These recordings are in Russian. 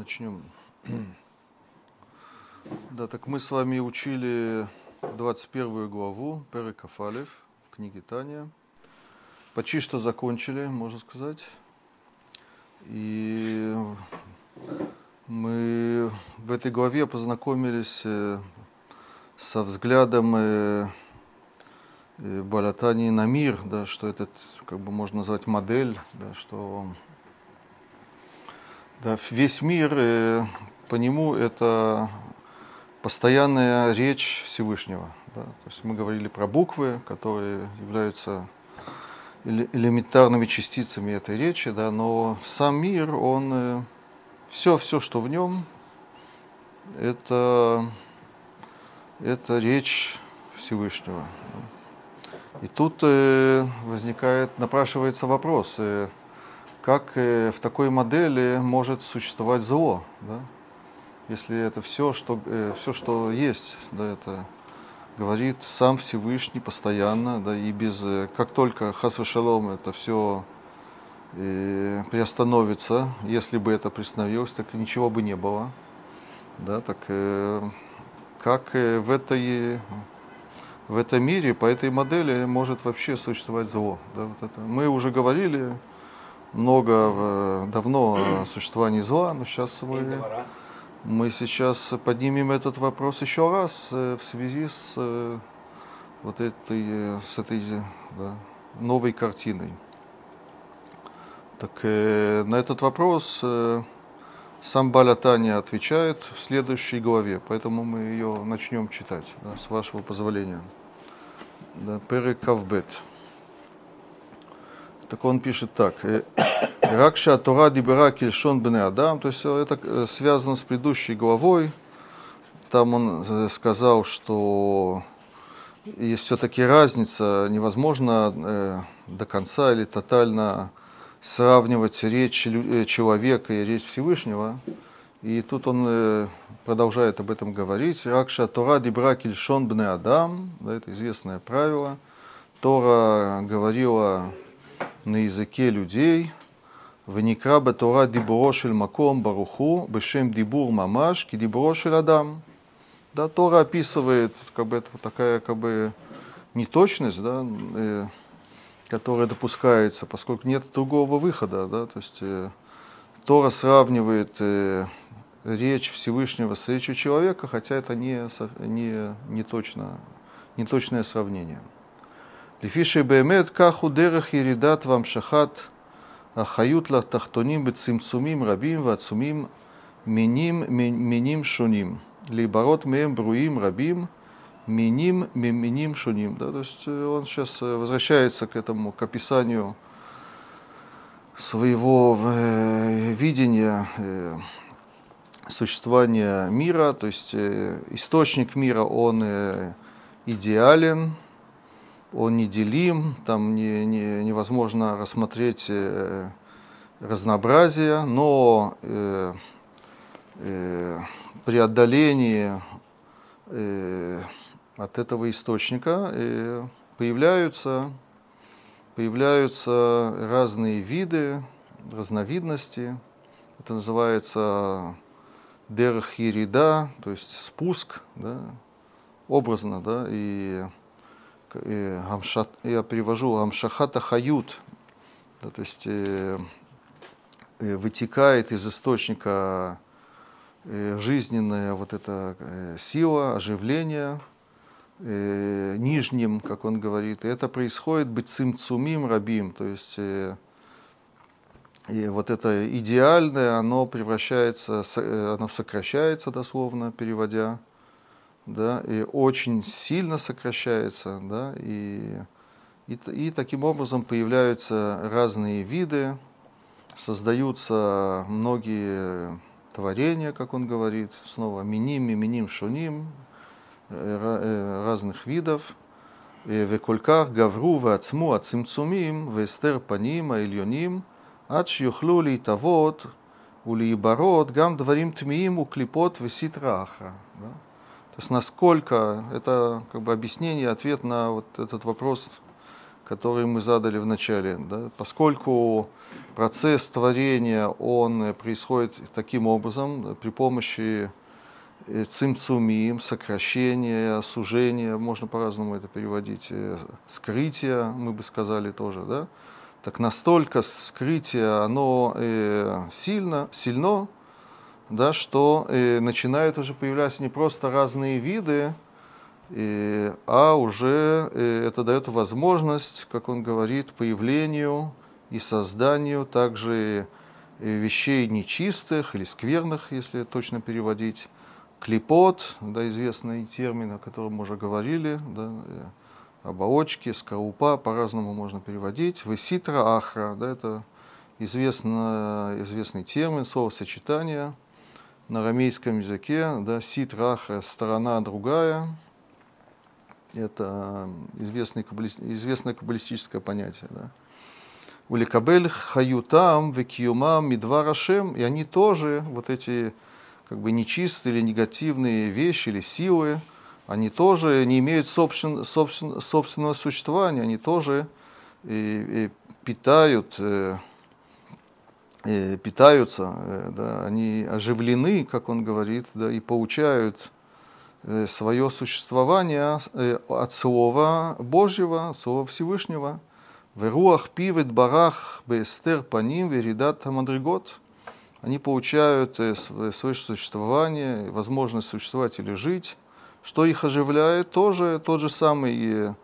Начнем. Да, так мы с вами учили 21 главу Перекафалев в книге Таня. Почти что закончили, можно сказать. И мы в этой главе познакомились э, со взглядом э, э, Балатани на мир, да, что этот, как бы можно назвать, модель, да, что да, весь мир, э, по нему это постоянная речь Всевышнего. Да? То есть мы говорили про буквы, которые являются элементарными частицами этой речи, да, но сам мир, он все, все, что в нем, это, это речь Всевышнего. И тут э, возникает, напрашивается вопрос, э, как э, в такой модели может существовать зло, да? если это все, что, э, все, что есть, да, это говорит сам Всевышний постоянно, да, и без, э, как только хасва шалом это все э, приостановится, если бы это приостановилось, так ничего бы не было, да, так как в этой в этом мире по этой модели может вообще существовать зло. Да, вот это. Мы уже говорили, много э, давно о существовании зла, но сейчас мы, мы сейчас поднимем этот вопрос еще раз э, в связи с э, вот этой, с этой да, новой картиной. Так на этот вопрос сам Балятания отвечает в следующей главе, поэтому мы ее начнем читать, да, с вашего позволения. Да, Перекавбет. Так он пишет так. «Э, Ракша Тора Дибера Кельшон Бене Адам. То есть это э, связано с предыдущей главой. Там он э, сказал, что есть все-таки разница, невозможно до конца или тотально сравнивать речь человека и речь Всевышнего. И тут он продолжает об этом говорить. Ракша Тора Дибра Кельшон Бне Адам. Да, это известное правило. Тора говорила на языке людей. Веникра Тора дибурошель маком баруху бешем дибур мамаш ки дибурошель адам. Да, Тора описывает как бы это такая как бы неточность, да, э, которая допускается, поскольку нет другого выхода, да, то есть э, Тора сравнивает э, речь Всевышнего с речью человека, хотя это не, не, не, точно, не точное сравнение. Лифиши Беемет Каху Дерех Иридат Вам Шахат Ахают Латахтоним Бецимцумим Рабим Вацумим Миним Миним Шуним. Либорот Мем Бруим Рабим Миним Миним Шуним. Да, то есть он сейчас возвращается к этому, к описанию своего видения существования мира, то есть источник мира, он идеален, он неделим, там не, не, невозможно рассмотреть э, разнообразие, но э, э, при э, от этого источника э, появляются, появляются разные виды, разновидности. Это называется дерхирида, то есть спуск, да, образно, да, и я перевожу амшахата хают, да, то есть э, э, вытекает из источника э, жизненная вот эта сила, оживление нижним, как он говорит. И это происходит быть цимцумим рабим, то есть и вот это идеальное, оно превращается, оно сокращается дословно, переводя, да, и очень сильно сокращается, да, и, и, и таким образом появляются разные виды, создаются многие творения, как он говорит, снова миним, миним, шуним, э, э, разных видов, векольках гавру вацму ацимцумим, вестер паним, ильоним, ач юхлю литавот, улибарот, гам дварим тмиим, уклипот, весит раха. То есть насколько это как бы объяснение, ответ на вот этот вопрос, который мы задали в начале. Да? Поскольку процесс творения, он происходит таким образом, при помощи э, цимцумим, сокращения, сужения, можно по-разному это переводить, э, скрытия мы бы сказали тоже, да? Так настолько скрытие, оно э, сильно, сильно, да, что э, начинают уже появляться не просто разные виды, э, а уже э, это дает возможность, как он говорит, появлению и созданию также э, вещей нечистых или скверных, если точно переводить. Клепот, да, известный термин, о котором мы уже говорили, да, э, оболочки, скоупа, по-разному можно переводить. Веситра ахра, да, это известно, известный термин, словосочетание – на арамейском языке, да, сит раха, сторона другая, это известное, известное каббалистическое понятие. Да. Уликабель хаютам векиюмам мидварашем, и они тоже, вот эти как бы нечистые или негативные вещи или силы, они тоже не имеют собствен, собствен, собственного существования, они тоже и, и питают э, э, питаются, э, да, они оживлены, как он говорит, да, и получают э, свое существование э, от Слова Божьего, от Слова Всевышнего. Веруах пивет барах бестер паним веридат мадригот. Они получают э, свое существование, возможность существовать или жить. Что их оживляет, тоже тот же самый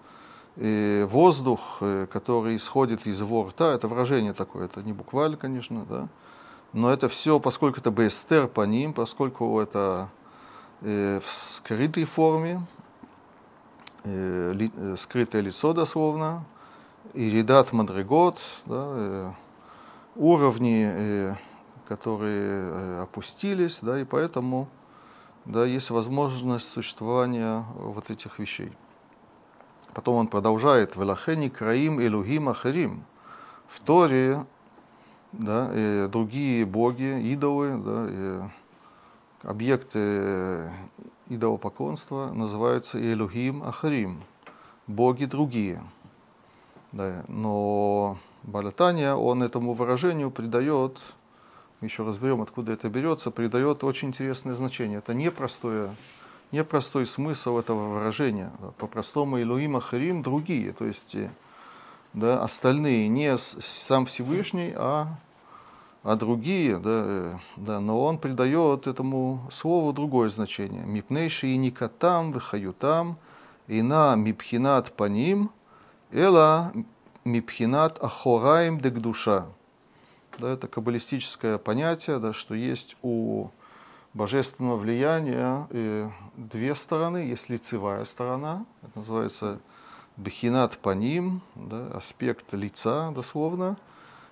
воздух, э, который исходит из его рта, это выражение такое, это не буквально, конечно, да, но это все, поскольку это бестер по ним, поскольку это э, в скрытой форме, э, скрытое лицо дословно, и редат мадригот, да, уровни, которые опустились, да, и поэтому да, есть возможность существования вот этих вещей. Потом он продолжает, «Велахени краим элухим ахарим». В Торе да, и другие боги, идолы, да, и объекты идолопоклонства называются Элухим Ахарим, боги другие. Да, но Балатания, он этому выражению придает, еще разберем, откуда это берется, придает очень интересное значение. Это непростое непростой смысл этого выражения. По-простому Илуим Ахарим другие, то есть э, да, остальные, не сам Всевышний, а, а другие, да, э, да, но он придает этому слову другое значение. Мипнейши и никатам, выхаютам, и на мипхинат паним, эла мипхинат ахораим дегдуша. Да, это каббалистическое понятие, да, что есть у божественного влияния и две стороны. Есть лицевая сторона, это называется бехинат паним, да, аспект лица дословно.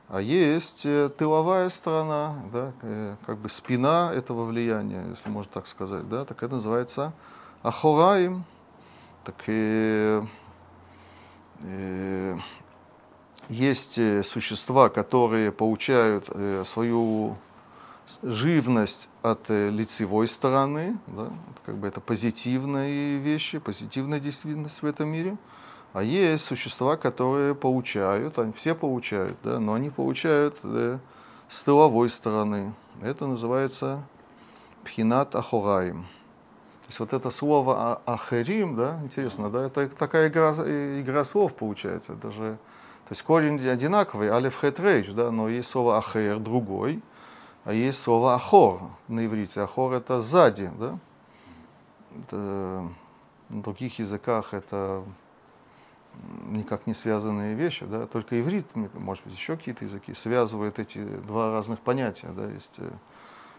А есть э, тыловая сторона, да, э, как бы спина этого влияния, если можно так сказать, да, так это называется ахораим. Так и, есть э, существа, которые получают свою живность от э, лицевой стороны, да, как бы это позитивные вещи, позитивная действительность в этом мире. А есть существа, которые получают, они все получают, да, но они получают да, с тыловой стороны. Это называется пхинат ахораим. То есть вот это слово а, ахерим, да, интересно, да, это такая игра, игра слов получается. Даже, то есть корень одинаковый, алиф хет рейч, да, но есть слово ахер другой – а есть слово ахор на иврите. Ахор это сзади, да? Это, на других языках это никак не связанные вещи, да, только иврит, может быть, еще какие-то языки, связывают эти два разных понятия, да, есть э,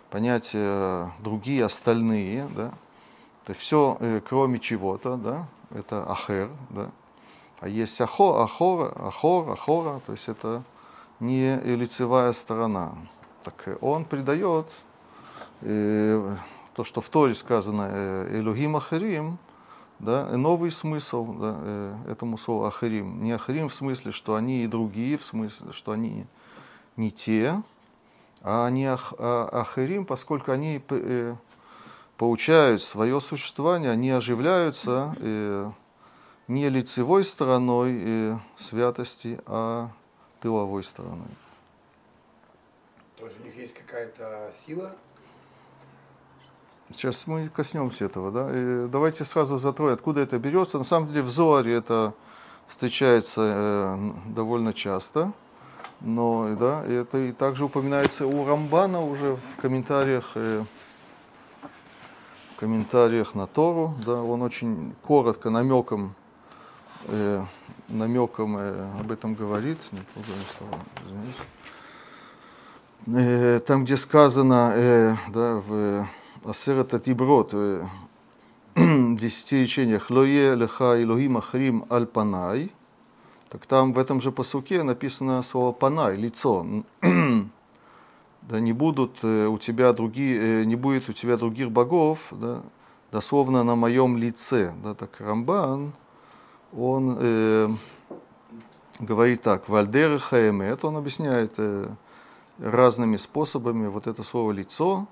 понятия другие, остальные, да, то есть все, э, кроме чего-то, да, это ахер, да, а есть ахор, ахор, ахор, ахора, то есть это не лицевая сторона. Так он придает э, то, что в Торе сказано э, Ахарим, да, новый смысл да, э, этому слову Ахарим. Не Ахарим в смысле, что они и другие, в смысле, что они не те, а они ах, а, Ахарим, поскольку они э, получают свое существование, они оживляются, э, не лицевой стороной э, святости, а тыловой стороной. То есть у них есть какая-то сила? Сейчас мы коснемся этого. Да? И давайте сразу затроем, откуда это берется. На самом деле в Зоаре это встречается э, довольно часто. Но да, это и также упоминается у Рамбана уже в комментариях, э, в комментариях на Тору. Да, он очень коротко, намеком, э, намеком э, об этом говорит. Не слова, э, там, где сказано э, да, в Асерата Тиброт, в десяти речениях «Лое леха Илохим Ахрим аль панай», так там в этом же посуке написано слово «панай», лицо. да не будут э, у тебя другие, э, не будет у тебя других богов, да, дословно на моем лице. Да, так Рамбан, он э, говорит так, Вальдер Хаэмет, он объясняет э, разными способами вот это слово лицо.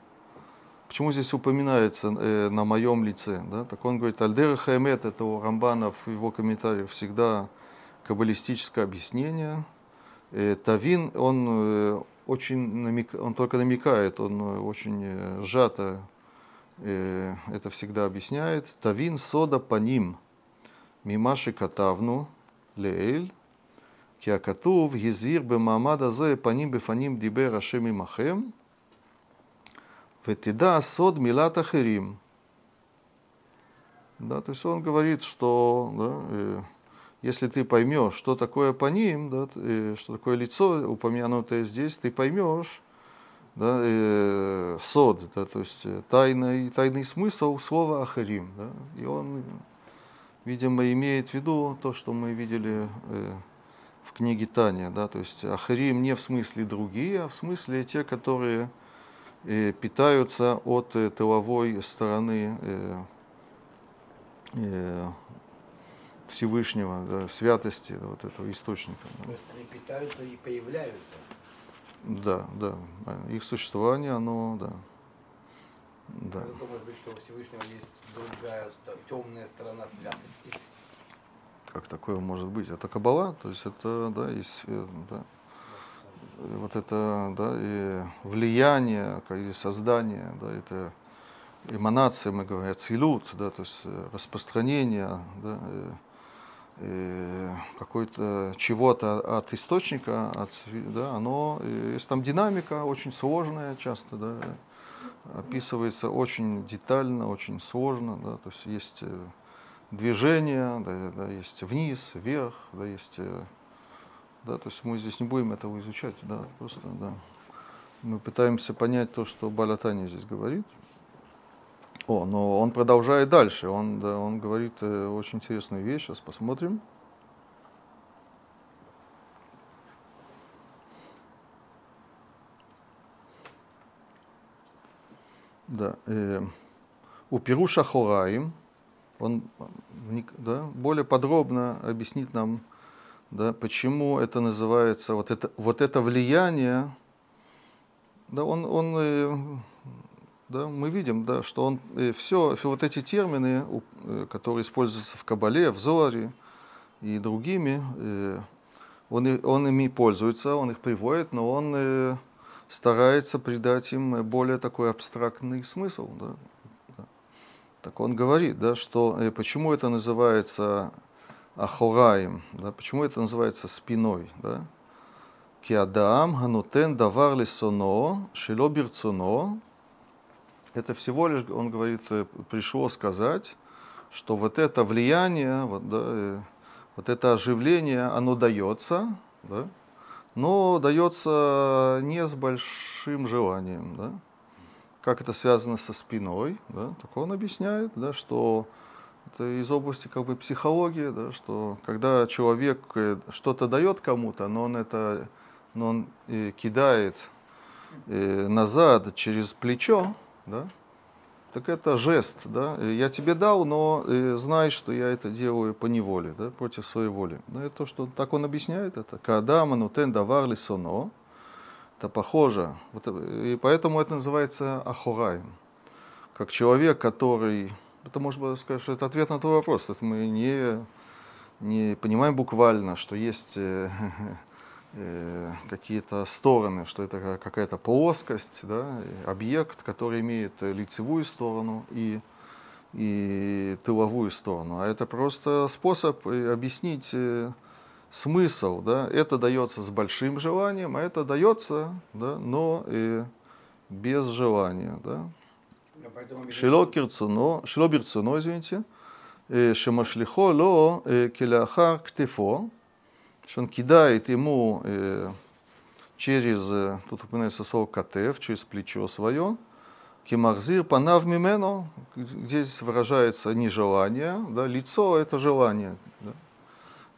Почему здесь упоминается э, на моем лице? Да? Так он говорит, Альдер Хаэмет, это у Рамбана в его комментариях всегда каббалистическое объяснение. Э, Тавин, он э, очень намек, он только намекает, он э, очень сжато это всегда объясняет. Тавин сода по ним, мимаши катавну леэль, киакатув езир бемамада зе паним бефаним дибер ашем имахем, ветида сод милат ахерим. Да, то есть он говорит, что да, если ты поймешь, что такое по ним, да, что такое лицо, упомянутое здесь, ты поймешь да, э, сод, да, то есть э, тайный, тайный смысл слова ахарим. Да, и он, видимо, имеет в виду то, что мы видели э, в книге Таня. Да, то есть ахарим не в смысле другие, а в смысле те, которые э, питаются от э, тыловой стороны э, э, Всевышнего, да, святости да, вот этого источника. То есть они питаются и появляются. Да, да. Их существование, оно, да. Да. Это может быть, что у Всевышнего есть другая темная сторона святости. Как такое может быть? Это кабала, то есть это, да, есть, э, да, вот это, да, и влияние, и создание, да, это эманация, мы говорим, цилют, да, то есть э, распространение, да, какой-то чего-то от источника, от, да, оно, есть там динамика очень сложная часто, да, описывается очень детально, очень сложно, да, то есть есть э, движение, да, да, есть вниз, вверх, да, есть, да, то есть мы здесь не будем этого изучать, да, просто, да. Мы пытаемся понять то, что Балатани здесь говорит. О, но он продолжает дальше. Он, да, он говорит э, очень интересную вещь. Сейчас посмотрим. Да, э, у Пируша Хораим он да, более подробно объяснит нам, да, почему это называется, вот это, вот это влияние, да, он, он э, да, мы видим, да, что он э, все, вот эти термины, э, которые используются в Кабале, в Зоре и другими, он, он ими пользуется, он их приводит, но он старается придать им более такой абстрактный смысл. Да. Так он говорит, да, что почему это называется ахораем, да, почему это называется спиной. Да. Киадам ганутен давар лисоно, шило бирцуно, это всего лишь, он говорит, э, пришло сказать, что вот это влияние, вот, да, э, вот это оживление, оно дается, да, но дается не с большим желанием. Да. Как это связано со спиной, да, так он объясняет, да, что это из области как бы психологии, да, что когда человек э, что-то дает кому-то, но он это но он э, кидает э, назад через плечо, да, так это жест, да, я тебе дал, но э, знай, что я это делаю по неволе, да, против своей воли. Да, это то, что так он объясняет это. Кадама нутен давар лисоно, это похоже, вот, и поэтому это называется ахураем, как человек, который, это может быть сказать, что это ответ на твой вопрос, это мы не не понимаем буквально, что есть э, э, какие-то стороны, что это какая-то плоскость, да, объект, который имеет лицевую сторону и, и тыловую сторону. А это просто способ объяснить э, смысл, да, это дается с большим желанием, а это дается, да, но и без желания, да. Шило кирцуно, шило бирцуно, извините, э, шемашлихо ло э, келяхар ктефо, что он кидает ему через, тут упоминается слово катев, через плечо свое, кимахзир панав мимено, где здесь выражается нежелание, да, лицо это желание, да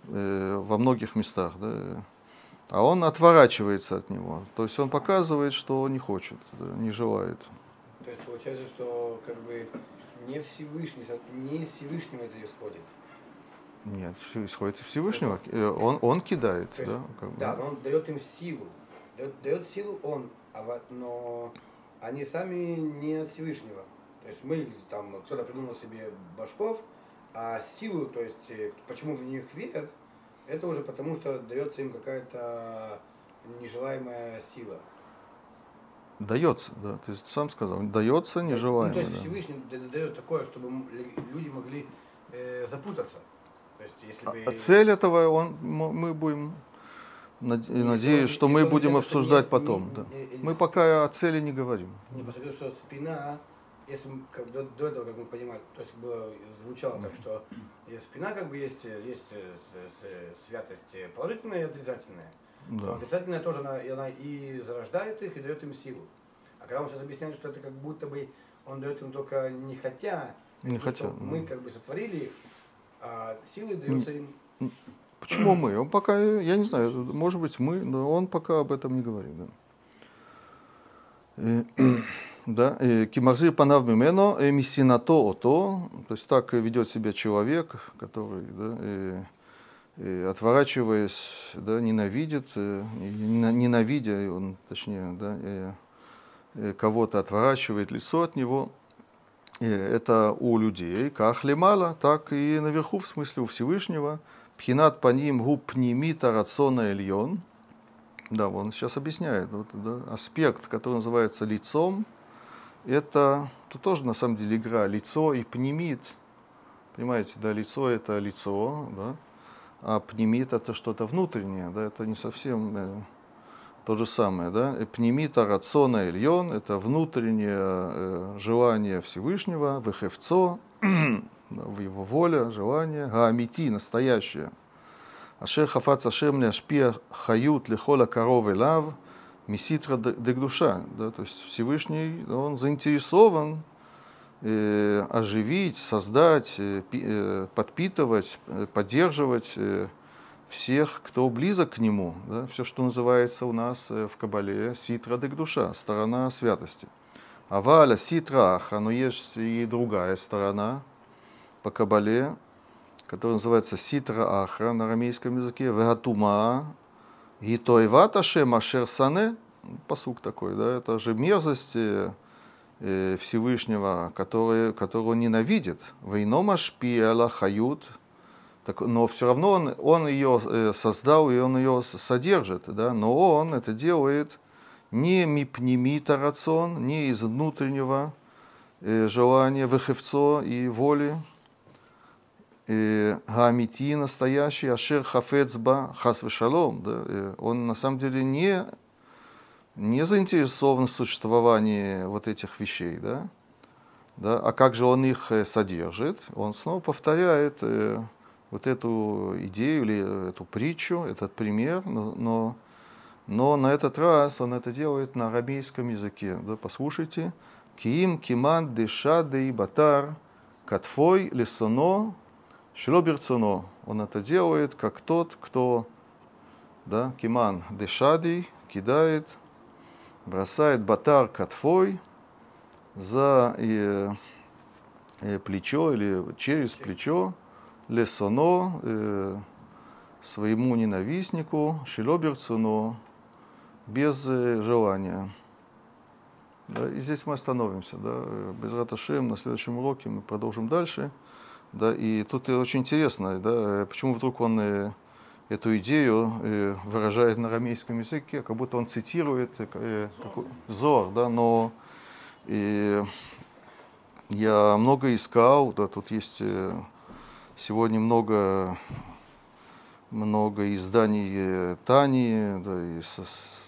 во многих местах, да, а он отворачивается от него, то есть он показывает, что не хочет, да, не желает. То есть получается, что как бы не Всевышний, не из Всевышнего это исходит. Нет, исходит из Всевышнего. Э, он, он кидает, есть, да? Как бы. Да, но он дает им силу. Дает, дает силу он, а вот, но они сами не от Всевышнего. То есть мы там кто-то придумал себе башков, а силу, то есть э, почему в них верят, это уже потому, что дается им какая-то нежелаемая сила. Дается, да. Ты сам сказал, дается нежелаемо. Ну, то есть да. Всевышний дает такое, чтобы люди могли э, запутаться. То есть, если а, бы... а цель этого он, мы будем, надеюсь, что мы будем обсуждать потом. да. мы пока о цели не говорим. Не, потому что спина, если как, до, до этого, как мы понимали, то есть было, звучало так, что спина как бы есть, есть э, святость положительная и отрицательная. Да. Отрицательная тоже, она, она и зарождает их, и дает им силу. А когда он сейчас объясняет, что это как будто бы он дает им только не хотя, не хотя мы как бы сотворили их, а силы даются им. Почему мы? Он пока, я не знаю, может быть мы, но он пока об этом не говорит. Да. Да, кимарзир панав мимено, миссинато ото, то есть так ведет себя человек, который да, и, отворачиваясь, да, ненавидит, э, ненавидя, он, точнее, да, кого-то отворачивает лицо от него, и это у людей, как лемала, так и наверху, в смысле у Всевышнего, пхинат по ним губ пнимита рациона эльон, да, он сейчас объясняет, вот, да, аспект, который называется лицом, это, тут тоже на самом деле игра, лицо и пнемит, понимаете, да, лицо это лицо, да, а пнемит это что-то внутреннее, да, это не совсем э, то же самое, да. Пнемита рациона ильон – это внутреннее э, желание Всевышнего, выхевцо, в его воля, желание, гаамити, настоящее. Ашер хафац ашем ашпия хают лихола коров лав, меситра дегдуша, да, то есть Всевышний, он заинтересован Э, оживить, создать, э, э, подпитывать, поддерживать всех, кто близок к нему. Да? Все, что называется у нас в Кабале ситра дек душа, сторона святости. А валя ситра аха, но есть и другая сторона по Кабале, которая называется ситра аха на арамейском языке, вегатума, гитоевата шема шерсане, посук такой, да, это же мерзость Э, Всевышнего, который, которого ненавидит. Вейнома шпиала хают, так, но все равно он, он ее э, создал и он ее содержит, да? но он это делает не мипнемита рацион, не из внутреннего э, желания, выхевцо и воли, Гамити настоящий, Ашер Хафецба Хас Шалом, да, он на самом деле не не заинтересован в существовании вот этих вещей, да? Да? А как же он их э, содержит? Он снова повторяет э, вот эту идею или эту притчу, этот пример, но, но, но на этот раз он это делает на арамейском языке. Да? Послушайте. Киим киман дешады и батар катфой лесоно шлоберцоно. Он это делает как тот, кто да, киман дешадий кидает бросает батар катфой за э, э, плечо или через плечо лесоно э, своему ненавистнику, шилоберцуно, без э, желания. Да, и здесь мы остановимся. Да. Без раташем на следующем уроке мы продолжим дальше. Да, и тут очень интересно, да, почему вдруг он э, эту идею э, выражает на арамейском языке, как будто он цитирует э, Зор, да, но и я много искал, да, тут есть э, сегодня много много изданий э, Тани, да, и с, с,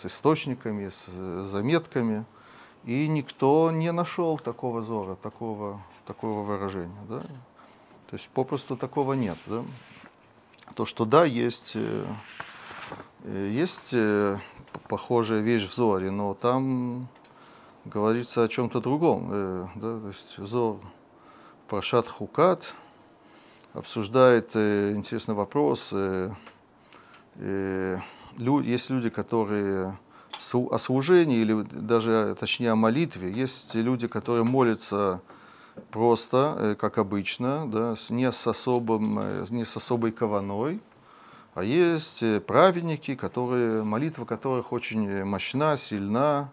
с источниками, с заметками, и никто не нашел такого зора, такого, такого выражения. Да? То есть попросту такого нет. Да? То, что да, есть, э, э, есть похожая вещь в зоре, но там говорится о чем-то другом. Да? То есть зор Прошат Хукат – обсуждает э, интересный вопрос. Э, э, есть люди, которые о служении или даже, точнее, о молитве. Есть люди, которые молятся просто, э, как обычно, да, не, с особым, э, не с особой кованой. А есть э, праведники, которые, молитва которых очень мощна, сильна,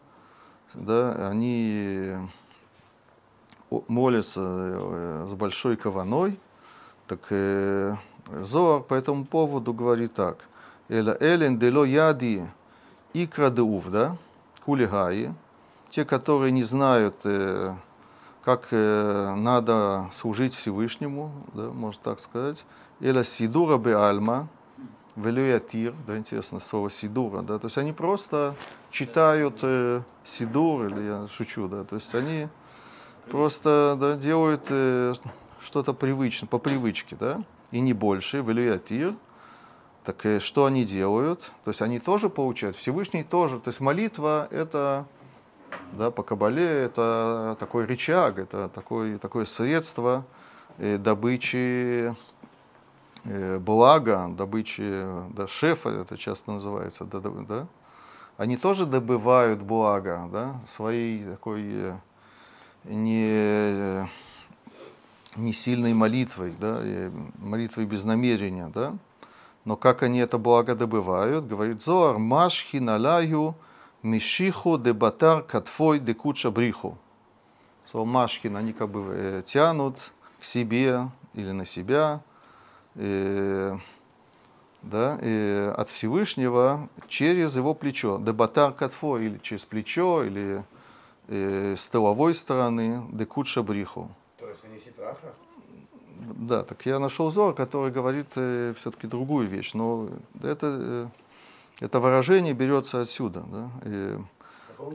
да, они молятся с большой кованой, так э, Зоар по этому поводу говорит так. Эла элен дело яди икра деув, да, кулигаи, те, которые не знают, э, как э, надо служить Всевышнему, да, можно так сказать. Эла сидура бе альма, велюятир, да, интересно слово сидура, да, то есть они просто читают э, сидур, или я шучу, да, то есть они просто да, делают э, что-то привычное, по привычке, да, и не больше, в так и что они делают? То есть они тоже получают, Всевышний тоже. То есть молитва это, да, по Кабале, это такой рычаг, это такое, такое средство э, добычи э, блага, добычи да, шефа, это часто называется, да, да, они тоже добывают благо, да, своей такой э, не не сильной молитвой, да, молитвой без намерения, да. Но как они это благо добывают, говорит Зоар, машхи налаю мишиху дебатар катфой декуча бриху. Слово машхин, они как бы э, тянут к себе или на себя, э, да, э, от Всевышнего через его плечо. Дебатар катфой, или через плечо, или э, с тыловой стороны, декуча бриху. Да, так я нашел Зор, который говорит э, все-таки другую вещь, но это, э, это выражение берется отсюда. Да? И,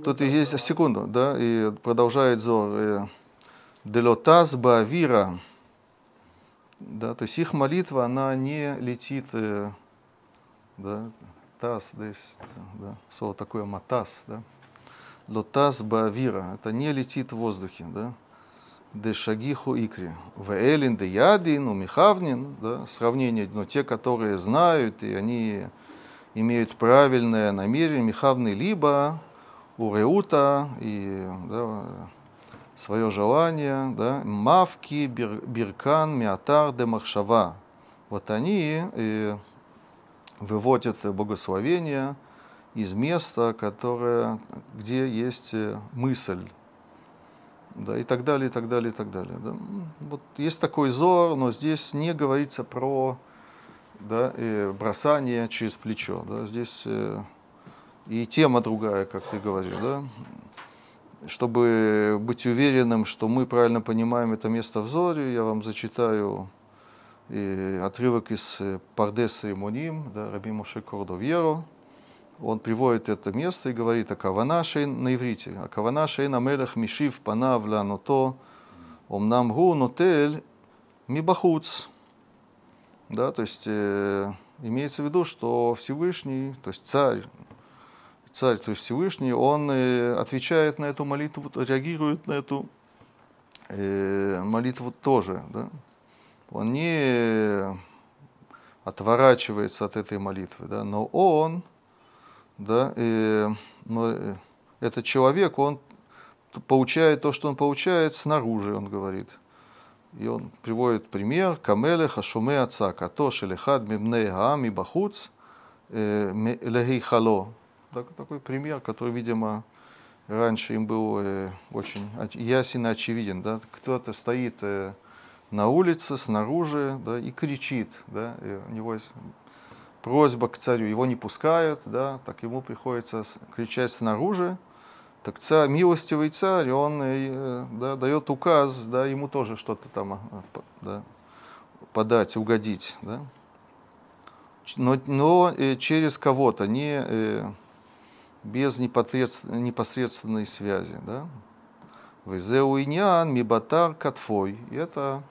тут есть секунду, да, и продолжает Зор. Э, Делотаз бавира, да, то есть их молитва, она не летит, э, да, таз, да, есть, да, слово такое матас, да, лотаз бавира, это не летит в воздухе, да, дешагиху икри. Веэлин де ядин, у михавнин, да, сравнение, но те, которые знают, и они имеют правильное намерение, михавны, либо у реута, и да, свое желание, да, мавки, бир, биркан, миатар, де махшава. Вот они и выводят богословение из места, которое, где есть мысль, да, и так далее, и так далее, и так далее. Да. Вот есть такой зор, но здесь не говорится про да, и бросание через плечо. Да. Здесь э, и тема другая, как ты говоришь. Да. Чтобы быть уверенным, что мы правильно понимаем это место в зоре, я вам зачитаю и отрывок из э, Пардеса и Муним, да, Раби Моше Кордовьеро, он приводит это место и говорит, Акавана шейн на иврите, Акавана шейн амелех мишив панав ланото, омнам гу нотель мибахуц. Да, то есть э, имеется в виду, что Всевышний, то есть царь, царь, то есть Всевышний, он э, отвечает на эту молитву, реагирует на эту э, молитву тоже. Да? Он не отворачивается от этой молитвы, да? но он да, и, но э, этот человек, он получает то, что он получает снаружи, он говорит. И он приводит пример Камеле Хашуме Отца, Като Шелехад Мибней Гаами Бахуц э, Легейхало. Такой пример, который, видимо, раньше им был э, очень ясен и очевиден. Да? Кто-то стоит на улице, снаружи, да, и кричит, да, и у него есть просьба к царю, его не пускают, да, так ему приходится кричать снаружи, так царь, милостивый царь, он э, да, дает указ, да, ему тоже что-то там э, да, подать, угодить, да. Но, но э, через кого-то, не без непосредственной связи, да. Везеуиньян мибатар катфой. И это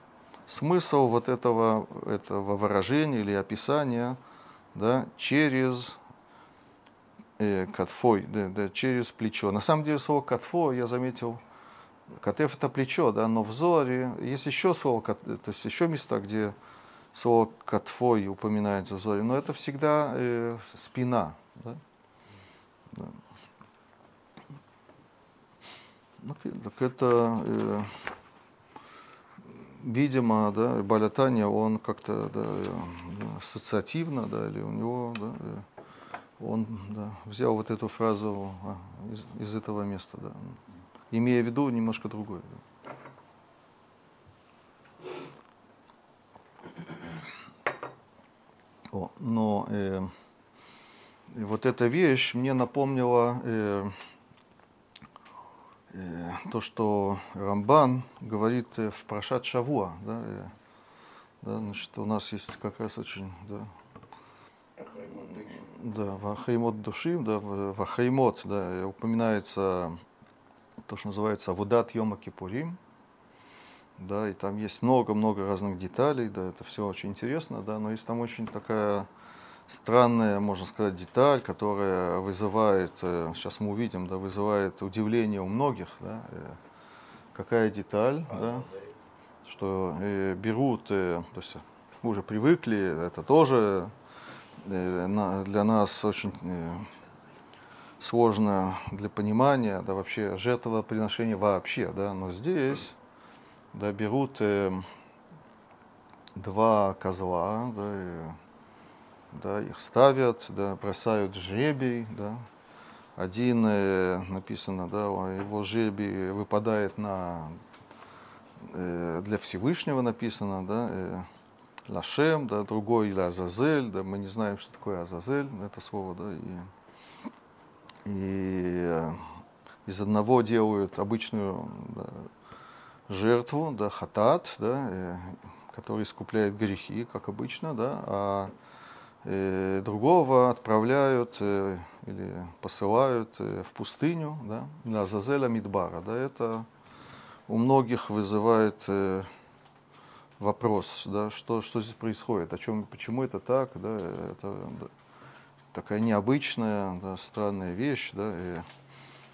смысл вот этого, этого выражения или описания да, через э, катфой, да, да, через плечо. На самом деле слово катфо, я заметил, катеф это плечо, да, но в зоре есть еще слово, то есть еще места, где слово катфой упоминается в зоре, но это всегда э, спина. Да? Да. Ну, так это, э, видимо, да, Балятания, он как-то да, э, ассоциативно, да, или у него, да, э, он да, взял вот эту фразу а, из, из этого места, да, имея в виду немножко другое. Да. О, но э, вот эта вещь мне напомнила э, Э, то, что Рамбан говорит э, в Прошат Шавуа, да, э, да, значит, у нас есть как раз очень, да, да, Вахаймот Душим, да, Вахаймот, да, упоминается то, что называется Авудат Йома Кипурим, да, и там есть много-много разных деталей, да, это все очень интересно, да, но есть там очень такая странная, можно сказать, деталь, которая вызывает, э, сейчас мы увидим, да, вызывает удивление у многих. Да, э, какая деталь, а, да, что э, берут, то есть мы уже привыкли, это тоже для нас очень э, сложно для понимания, да, вообще жертвоприношение вообще, да, но здесь, да, берут э, два козла, да, и, да, их ставят, да, бросают жребий, да. Один, э, написано, да, его жребий выпадает на, э, для Всевышнего написано, да, э, Лашем, да, другой или Азазель, да, мы не знаем, что такое Азазель, это слово, да, и, и э, из одного делают обычную да, жертву, да, хатат, да, э, который искупляет грехи, как обычно, да, а Э, другого отправляют э, или посылают э, в пустыню, да, на Зазеля Мидбара. Да, это у многих вызывает вопрос, да, что, что здесь происходит, о чем, почему это так, да, это да, такая необычная, да, странная вещь, да, и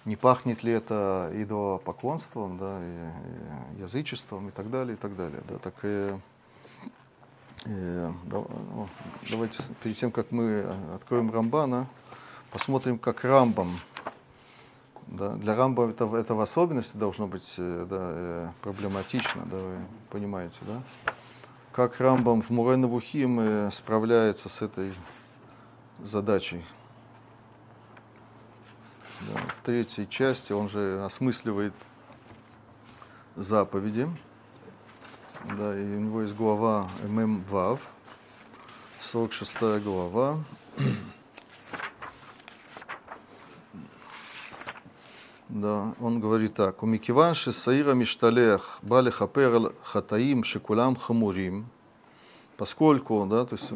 не пахнет ли это идолопоклонством, да, и, и язычеством и так далее, и так далее, да, так и Э, ну, давайте перед тем, как мы откроем Рамбана, посмотрим, как Рамбам. Да, для Рамба это, это в особенности должно быть э, да, э, проблематично, да, вы понимаете, да? Как Рамбам в Мурена Вухим справляется с этой задачей. Да, в третьей части он же осмысливает заповеди. Да, и у него есть глава ММ Вав, 46 глава. Да, он говорит так. У Микиванши Саира Мишталех Бали Хапер Хатаим Шикулам Хамурим. Поскольку, да, то есть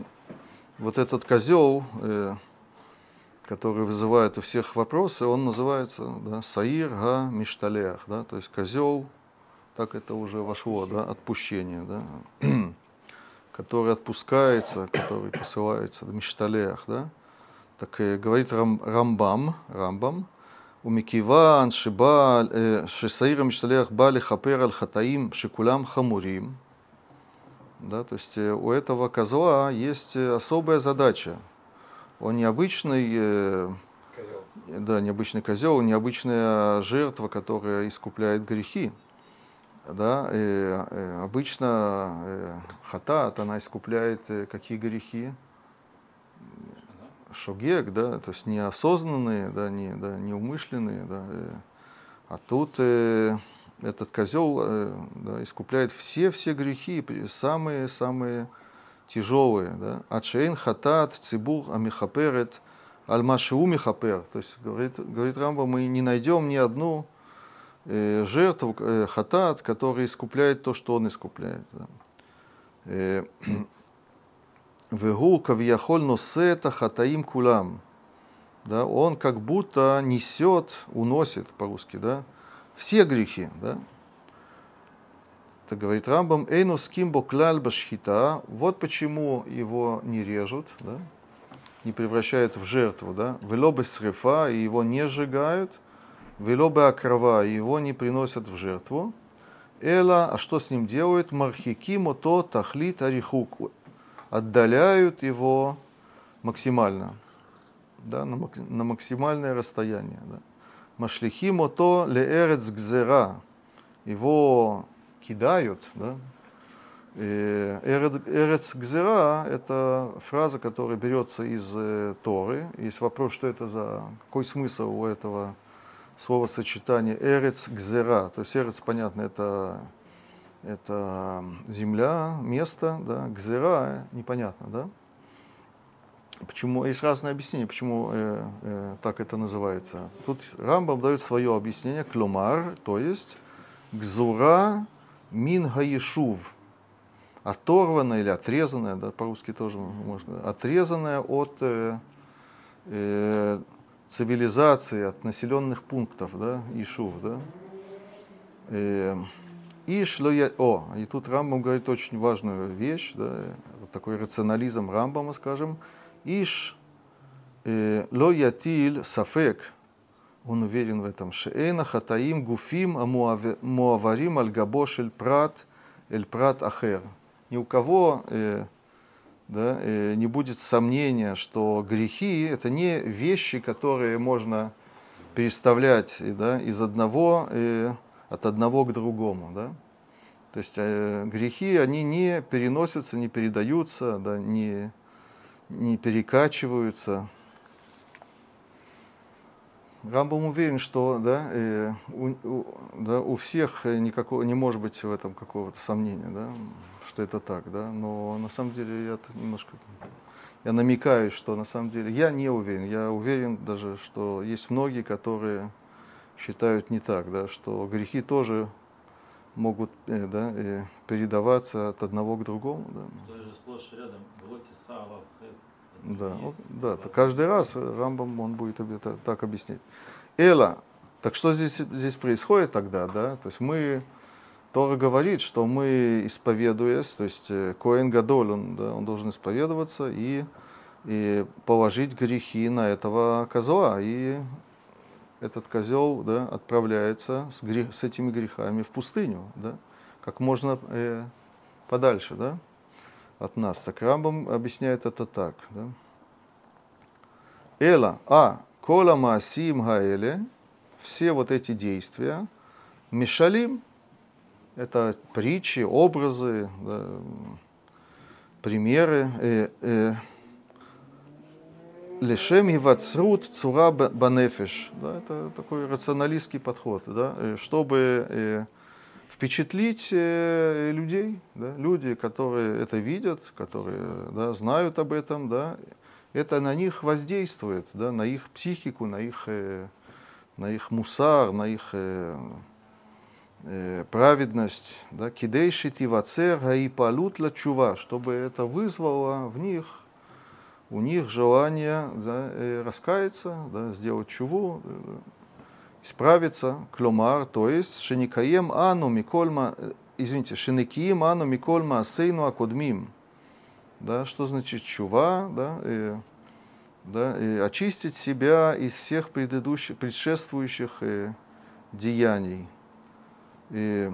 вот этот козел, э, который вызывает у всех вопросы, он называется да, Саир Га Мишталех, да, то есть козел, так это уже вошло, да, отпущение, да, который отпускается, который посылается, да, мишталех, да, так и говорит Рам, Рамбам, Рамбам, Шиба э, Шисаира Мишталех Бали Хапер Аль Хатаим Шикулям Хамурим, да, то есть э, у этого козла есть э, особая задача. Он необычный, да, необычный козел, необычная жертва, которая искупляет грехи да, и, и обычно э, хатат, она искупляет э, какие грехи? Шогек, да, то есть неосознанные, да, не, да, неумышленные, да, э, а тут э, этот козел э, да, искупляет все-все грехи, самые-самые тяжелые. Да? Ачейн хатат цибур амихаперет альмашиу михапер. То есть, говорит, говорит Рамба, мы не найдем ни одну э, жертву э, хатат, которая искупляет то, что он искупляет. Да? Э, Вегу кавьяхоль хатаим кулам. Да, он как будто несет, уносит по-русски, да, все грехи. Да. Это говорит Рамбам, эйну скимбо клаль башхита, вот почему его не режут, да, не превращают в жертву, да, велобы срефа, и его не сжигают, велобы акрова, и его не приносят в жертву. Эла, а что с ним делают? Мархикимо то тахлит арихук, отдаляют его максимально, да, на, на максимальное расстояние. Да. То леэрец гзера, его кидают, да, Эрец Гзера – это фраза, которая берется из э, Торы. Есть вопрос, что это за, какой смысл у этого словосочетания Эрец Гзера. То есть Эрец, понятно, это, это земля, место, да, Гзера непонятно, да. Почему, есть разные объяснения, почему э, э, так это называется. Тут Рамбам дает свое объяснение, клумар, то есть гзура мин гаешув – оторванная или отрезанная, да, по-русски тоже можно, отрезанная от э, э, цивилизации, от населенных пунктов, да, Ишув, да. Э, Иш я... О, и тут Рамбам говорит очень важную вещь, да, вот такой рационализм Рамбама, скажем. Иш э, ло ятиль сафек, он уверен в этом, шеэна хатаим гуфим амуаварим аль габошель прат эль прат ахер ни у кого э, да, э, не будет сомнения, что грехи – это не вещи, которые можно переставлять да, из одного, э, от одного к другому. Да? То есть э, грехи, они не переносятся, не передаются, да, не, не перекачиваются. Рамбам уверен, что да, э, у, у, да, у всех никакого, не может быть в этом какого-то сомнения. Да? что это так, да, но на самом деле я немножко, я намекаю, что на самом деле я не уверен, я уверен даже, что есть многие, которые считают не так, да, что грехи тоже могут э, да, э, передаваться от одного к другому. Да. Да, вот, да, то каждый раз Рамбам он будет это так объяснять. Эла, так что здесь, здесь происходит тогда, да? То есть мы Тора говорит, что мы исповедуясь, то есть э, Коэн Гадоль, он, да, он должен исповедоваться и, и положить грехи на этого козла. И этот козел да, отправляется с, грех, с этими грехами в пустыню, да, как можно э, подальше да, от нас. Так Рамбам объясняет это так. Да. Эла, а, кола маасим гаэле, все вот эти действия, мешалим, это притчи, образы, да, примеры. Э, э, Лешем и вацрут цура банефиш. Да, это такой рационалистский подход, да, э, чтобы э, впечатлить э, людей, да, люди, которые это видят, которые да, знают об этом, да, это на них воздействует, да, на их психику, на их, на их мусар, на их праведность, да, кидейши тивацер гаипалут чува, чтобы это вызвало в них, у них желание да, э, раскаяться, да, сделать чуву, э, исправиться, кломар, то есть шеникаем ану микольма, извините, шеникием ану микольма асейну акодмим. Да, что значит чува? Да, и, да, и очистить себя из всех предыдущих, предшествующих э, деяний. И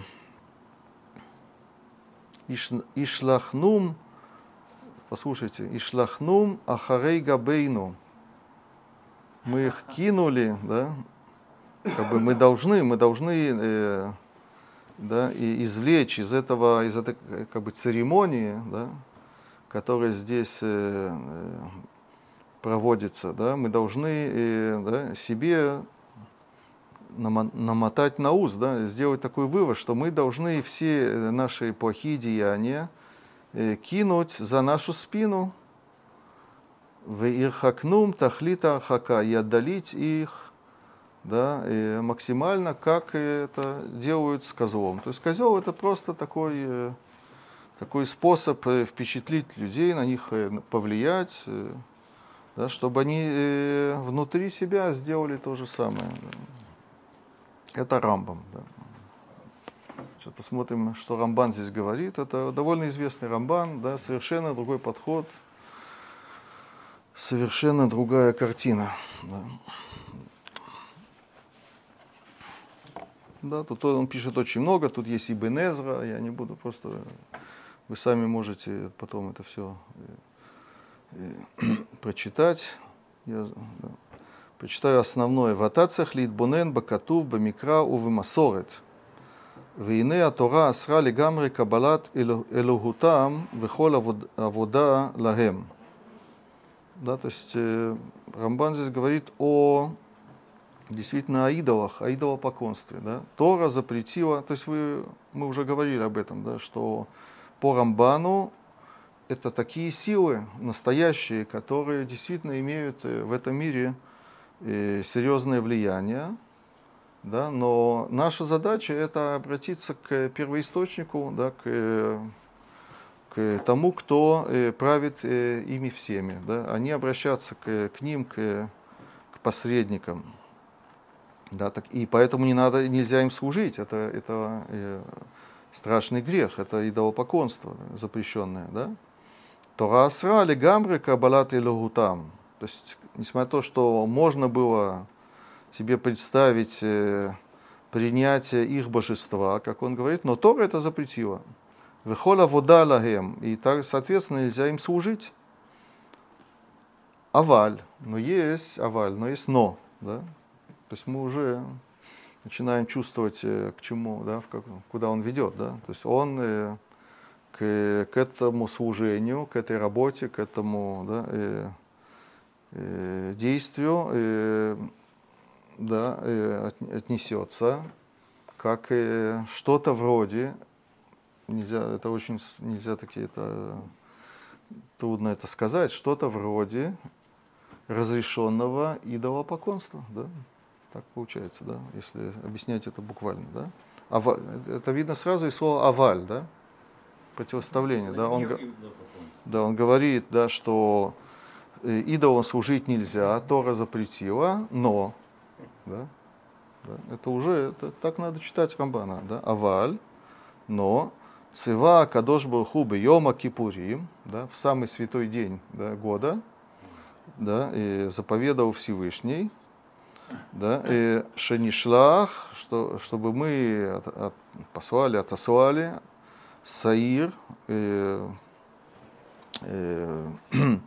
Ишлахнум, послушайте, Ишлахнум Ахарей Габейну. Мы их кинули, да, как бы мы должны, мы должны э, да, и извлечь из этого, из этой как бы церемонии, да, которая здесь э, э проводится, да, мы должны э, да, себе намотать на ус, да, сделать такой вывод, что мы должны все наши плохие деяния кинуть за нашу спину, в ирхакнум тахлита архака, и отдалить их да, и максимально, как это делают с козлом. То есть козел это просто такой, э, такой способ э, впечатлить людей, на них повлиять, да, чтобы они внутри себя сделали то же самое. Это Рамбам. Да. Сейчас посмотрим, что Рамбан здесь говорит. Это довольно известный Рамбан, да, совершенно другой подход, совершенно другая картина. Да. Да, тут он пишет очень много, тут есть и Бенезра, я не буду просто, вы сами можете потом это все э, э, прочитать. Я, да. Прочитаю основное. Ватацах литбонен бакатув бамикра увимасорет. והנה התורה אסרה לגמרי קבלת אלוהותם וכל עבודה лахем. Да, то есть э, Рамбан здесь говорит о действительно о идолах, о идолопоклонстве. Да? Тора запретила, то есть вы, мы уже говорили об этом, да, что по Рамбану это такие силы настоящие, которые действительно имеют э, в этом мире серьезное влияние, да, но наша задача это обратиться к первоисточнику, да, к, к тому, кто э, правит э, ими всеми, да, а не обращаться к, к ним, к, к посредникам. Да, так, и поэтому не надо, нельзя им служить, это, это э, страшный грех, это идолопоклонство запрещенное. Да? Тора асра легамры кабалат и логутам. То есть несмотря на то, что можно было себе представить э, принятие их божества, как он говорит, но Тора это запретила. Выхола вода лагем, и так, соответственно, нельзя им служить. Аваль, но есть аваль, но есть но, да? То есть мы уже начинаем чувствовать, э, к чему, да, в как, куда он ведет, да? То есть он э, к, к этому служению, к этой работе, к этому, да, Э, действию э, да, э, отнесется как что-то вроде, нельзя, это очень, нельзя такие, это трудно это сказать, что-то вроде разрешенного идолопоклонства, да, так получается, да, если объяснять это буквально, да. Ава, это видно сразу из слова аваль, да, противоставление, да, он, да, он говорит, да, что Э, идолам служить нельзя, Тора запретила, но, да, да, это уже, это, так надо читать Рамбана, да, аваль, но, цива кадош барху йома кипурим, да, в самый святой день да, года, да, и заповедовал Всевышний, да, и шенишлах, что, чтобы мы от, от, послали, отослали Саир, э, э,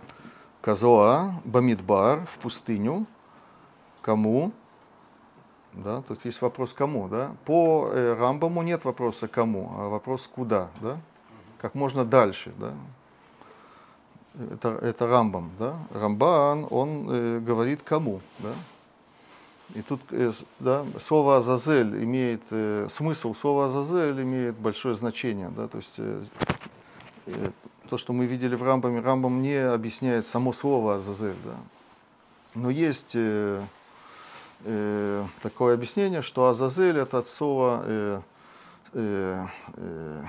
Казоа, Бамидбар, в пустыню. Кому? Да, то есть есть вопрос кому, да? По э, Рамбаму нет вопроса кому, а вопрос куда, да? Как можно дальше, да? Это, это Рамбам, да? Рамбан, он э, говорит кому, да? И тут э, да, слово Азазель имеет, э, смысл слова Азазель имеет большое значение, да? То есть э, э то, что мы видели в Рамбаме, Рамбам не объясняет само слово Азазель. Да. Но есть э, э, такое объяснение, что Азазель это от слова э, э, э,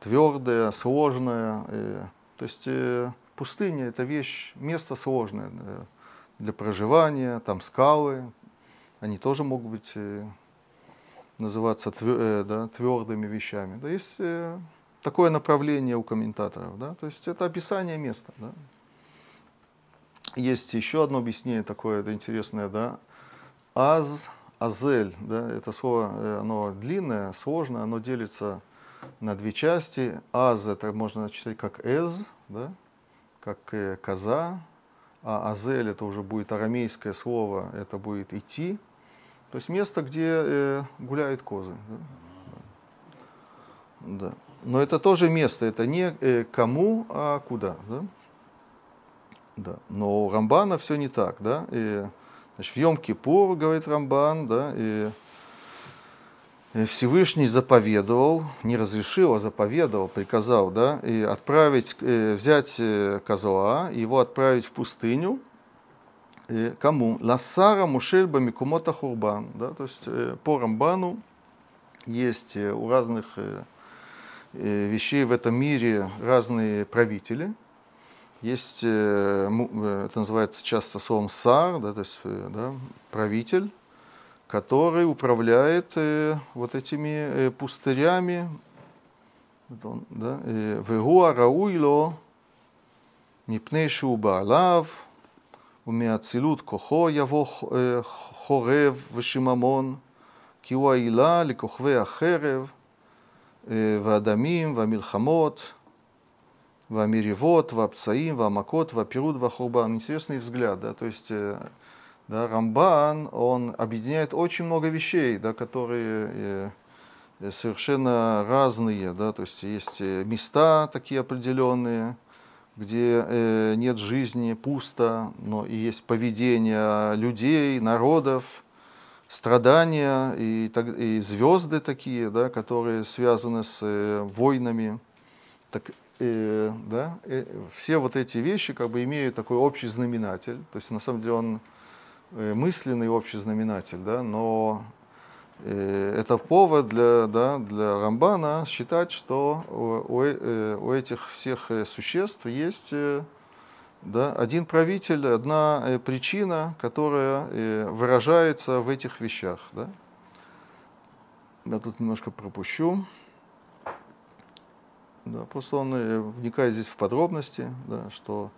твердое, сложное. Э, то есть э, пустыня это вещь, место сложное для, для проживания, там скалы, они тоже могут быть э, называться твер, э, да, твердыми вещами. Да, есть э, такое направление у комментаторов. Да? То есть это описание места. Да? Есть еще одно объяснение такое это интересное. Да? Аз, азель, да? это слово э, оно длинное, сложное, оно делится на две части. Аз это можно читать как эз, да? как э, коза, а азель это уже будет арамейское слово, это будет идти. То есть место, где э, гуляют козы. Да? Да. Но это тоже место, это не кому, а куда. Да? Да. Но у Рамбана все не так. Да? И, значит, в Йом-Кипур, говорит Рамбан, да, и Всевышний заповедовал, не разрешил, а заповедовал, приказал, да, и отправить, взять козла, его отправить в пустыню, кому? Лассара Мушель Бамикумота Хурбан, да, то есть по Рамбану есть у разных вещей в этом мире разные правители. Есть, это называется часто словом сар, да, то есть да, правитель, который управляет э, вот этими э, пустырями. Да, Вегуа рауило מפני שהוא בעליו, ומאצילות כוחו יבוא חורב ושיממון, כי הוא в Амиревод, в Апсаим, в Амакот, в Апируд, в Ахурбан. Интересный взгляд, да, то есть э, да, Рамбан, он объединяет очень много вещей, да, которые э, совершенно разные, да, то есть есть э, места такие определенные, где э, нет жизни, пусто, но и есть поведение людей, народов, страдания и, так, и звезды такие, да, которые связаны с э, войнами. Так э, да, э, все вот эти вещи как бы имеют такой общий знаменатель. То есть на самом деле он Э, мысленный общий знаменатель, да, но э, это повод для, да, для Рамбана считать, что у, у э, этих всех существ есть да, один правитель, одна причина, которая выражается в этих вещах. Да. Я тут немножко пропущу. Да, просто он вникает здесь в подробности, да, что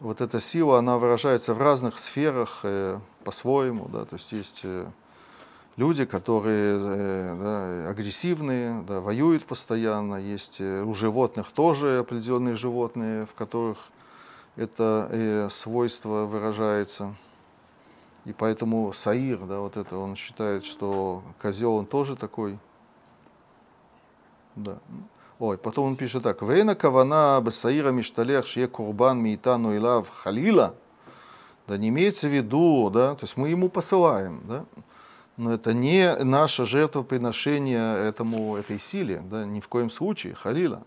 вот эта сила, она выражается в разных сферах э, по-своему, да, то есть есть э, люди, которые э, да, агрессивные, да, воюют постоянно, есть э, у животных тоже определенные животные, в которых это э, свойство выражается. И поэтому Саир, да, вот это, он считает, что козел, он тоже такой. Да. Ой, потом он пишет так. Вейна кавана бесаира мишталех шие курбан миитану илав халила. Да не имеется в виду, да, то есть мы ему посылаем, да, но это не наше жертвоприношение этому, этой силе, да, ни в коем случае, халила.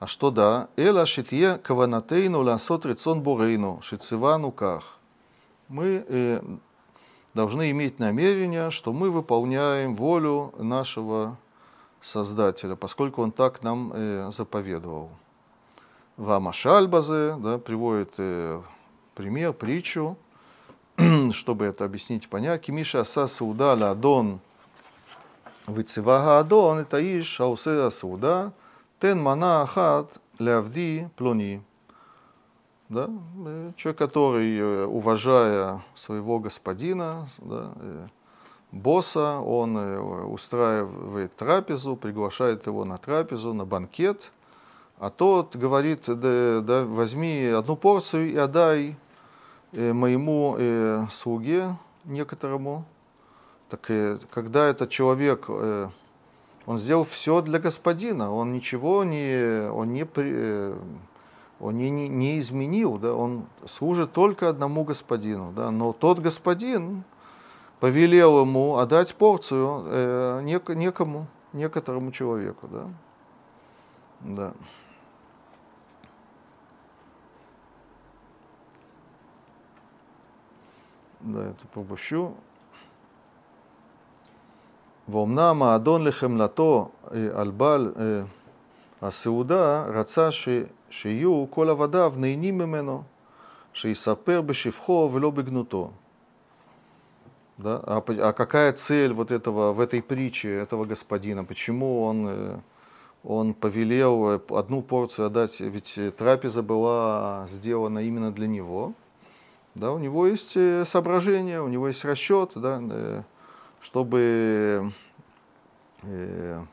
А что да? Эла шитье каванатейну ласот рецон бурейну, шицевану ках. Мы э, должны иметь намерение, что мы выполняем волю нашего Создателя, поскольку он так нам э, заповедовал. Вамашальбазе да, приводит э, пример, притчу, чтобы это объяснить и понять. Кимиша аса сауда ла адон вицевага адон, это иш аусе сауда, тен мана ахат лявди плони. Да? Э, человек, который, э, уважая своего господина, да, босса, он э, устраивает трапезу, приглашает его на трапезу, на банкет, а тот говорит, да, да, возьми одну порцию и отдай э, моему э, слуге некоторому. Так когда этот человек, он сделал все для господина, он ничего не, он не, он не, не, не изменил, да, он служит только одному господину, да, но тот господин, повелел ему отдать порцию э, нек- некому, некоторому человеку. Да? Да. Да, это пропущу. ואומנם האדון לחמלתו על בעל הסעודה רצה ש, שיהיו כל עבדיו נהנים ממנו, שיספר בשבחו ולא בגנותו. Да? А, а какая цель вот этого, в этой притче этого господина? Почему он, э, он повелел э, одну порцию отдать? Ведь трапеза была сделана именно для него. Да? У него есть э, соображение, у него есть расчет, да? чтобы э,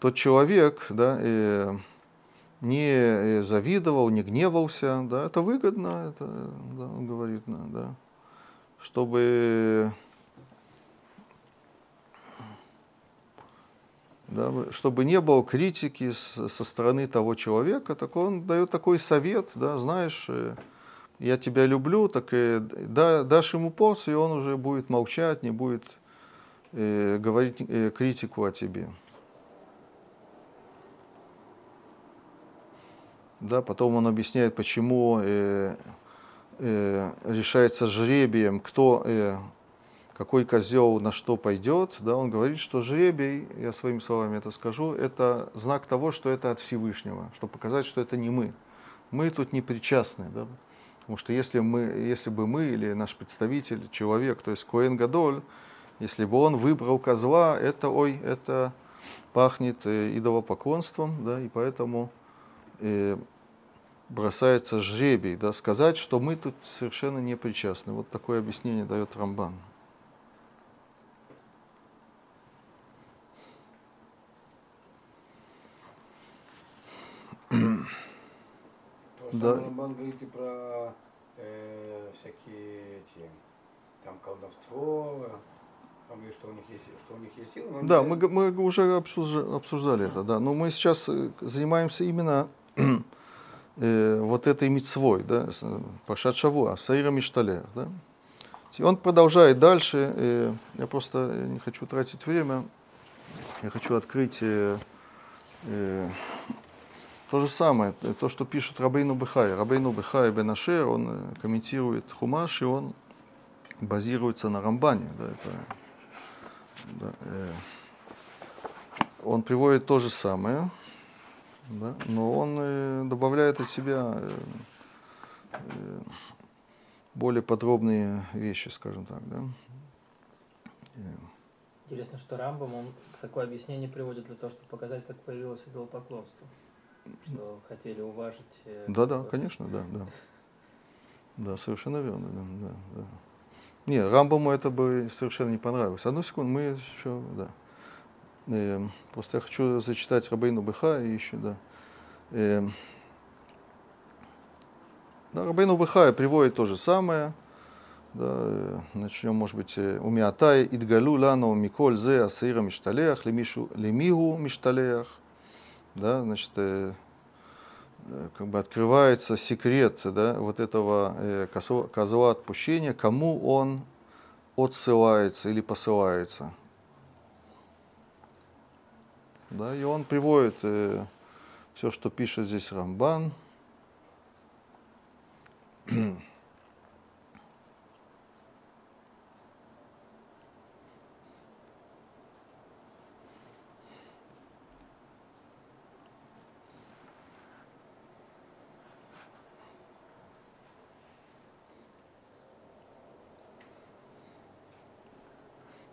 тот человек да, э, не завидовал, не гневался, да, это выгодно, это, да, он говорит, да чтобы, да, чтобы не было критики со стороны того человека, так он дает такой совет, да, знаешь, э, я тебя люблю, так и да, дашь ему порцию, и он уже будет молчать, не будет э, говорить э, критику о тебе. Да, потом он объясняет, почему э, э, решается жребием, кто, э, какой козел на что пойдет. Да, он говорит, что жребий, я своими словами это скажу, это знак того, что это от Всевышнего, чтобы показать, что это не мы. Мы тут не причастны. Да? Потому что если, мы, если бы мы или наш представитель, человек, то есть Коэн Гадоль, если бы он выбрал козла, это, ой, это пахнет э, идолопоклонством, да, и поэтому э, бросается жребий, да, сказать, что мы тут совершенно не причастны. Вот такое объяснение дает Рамбан. Да. Рамбан говорит и про э, всякие эти, там колдовство, говорит, что у них есть, что у них есть силы. Да, мы, мы уже обсужда- обсуждали это, да. Но мы сейчас э, занимаемся именно э, вот этой мицвой, да, э, Пашат Шавуа, Саира Мишталер, да. И он продолжает дальше. э, Я просто э, не хочу тратить время. Я хочу открыть э, э, то же самое, э, то, что пишет Рабейну Бехай. Рабейну Бехай Бен Ашер, он комментирует Хумаш, и он базируется на Рамбане. Да, это, да, э, он приводит то же самое, да, но он э, добавляет от себя э, э, более подробные вещи, скажем так. Да. Интересно, что Рамбам, он такое объяснение приводит для того, чтобы показать, как появилось идолопоклонство. Что хотели уважить... Да, да, конечно, да, да. Да, совершенно верно, да, да, да. Не, Рамбаму это бы совершенно не понравилось. Одну секунду, мы еще, да. Э, просто я хочу зачитать Рабейну Быха и еще, да. Э, да, Рабейну Быха приводит то же самое. Да, э, начнем, может быть, э, у Миатай Идгалю Лану Миколь Зе Асаира Мишталеях Лемишу Лемигу Мишталеях. Да, значит, э, как бы открывается секрет да, вот этого э, козла, козла отпущения, кому он отсылается или посылается. Да, и он приводит э, все, что пишет здесь Рамбан.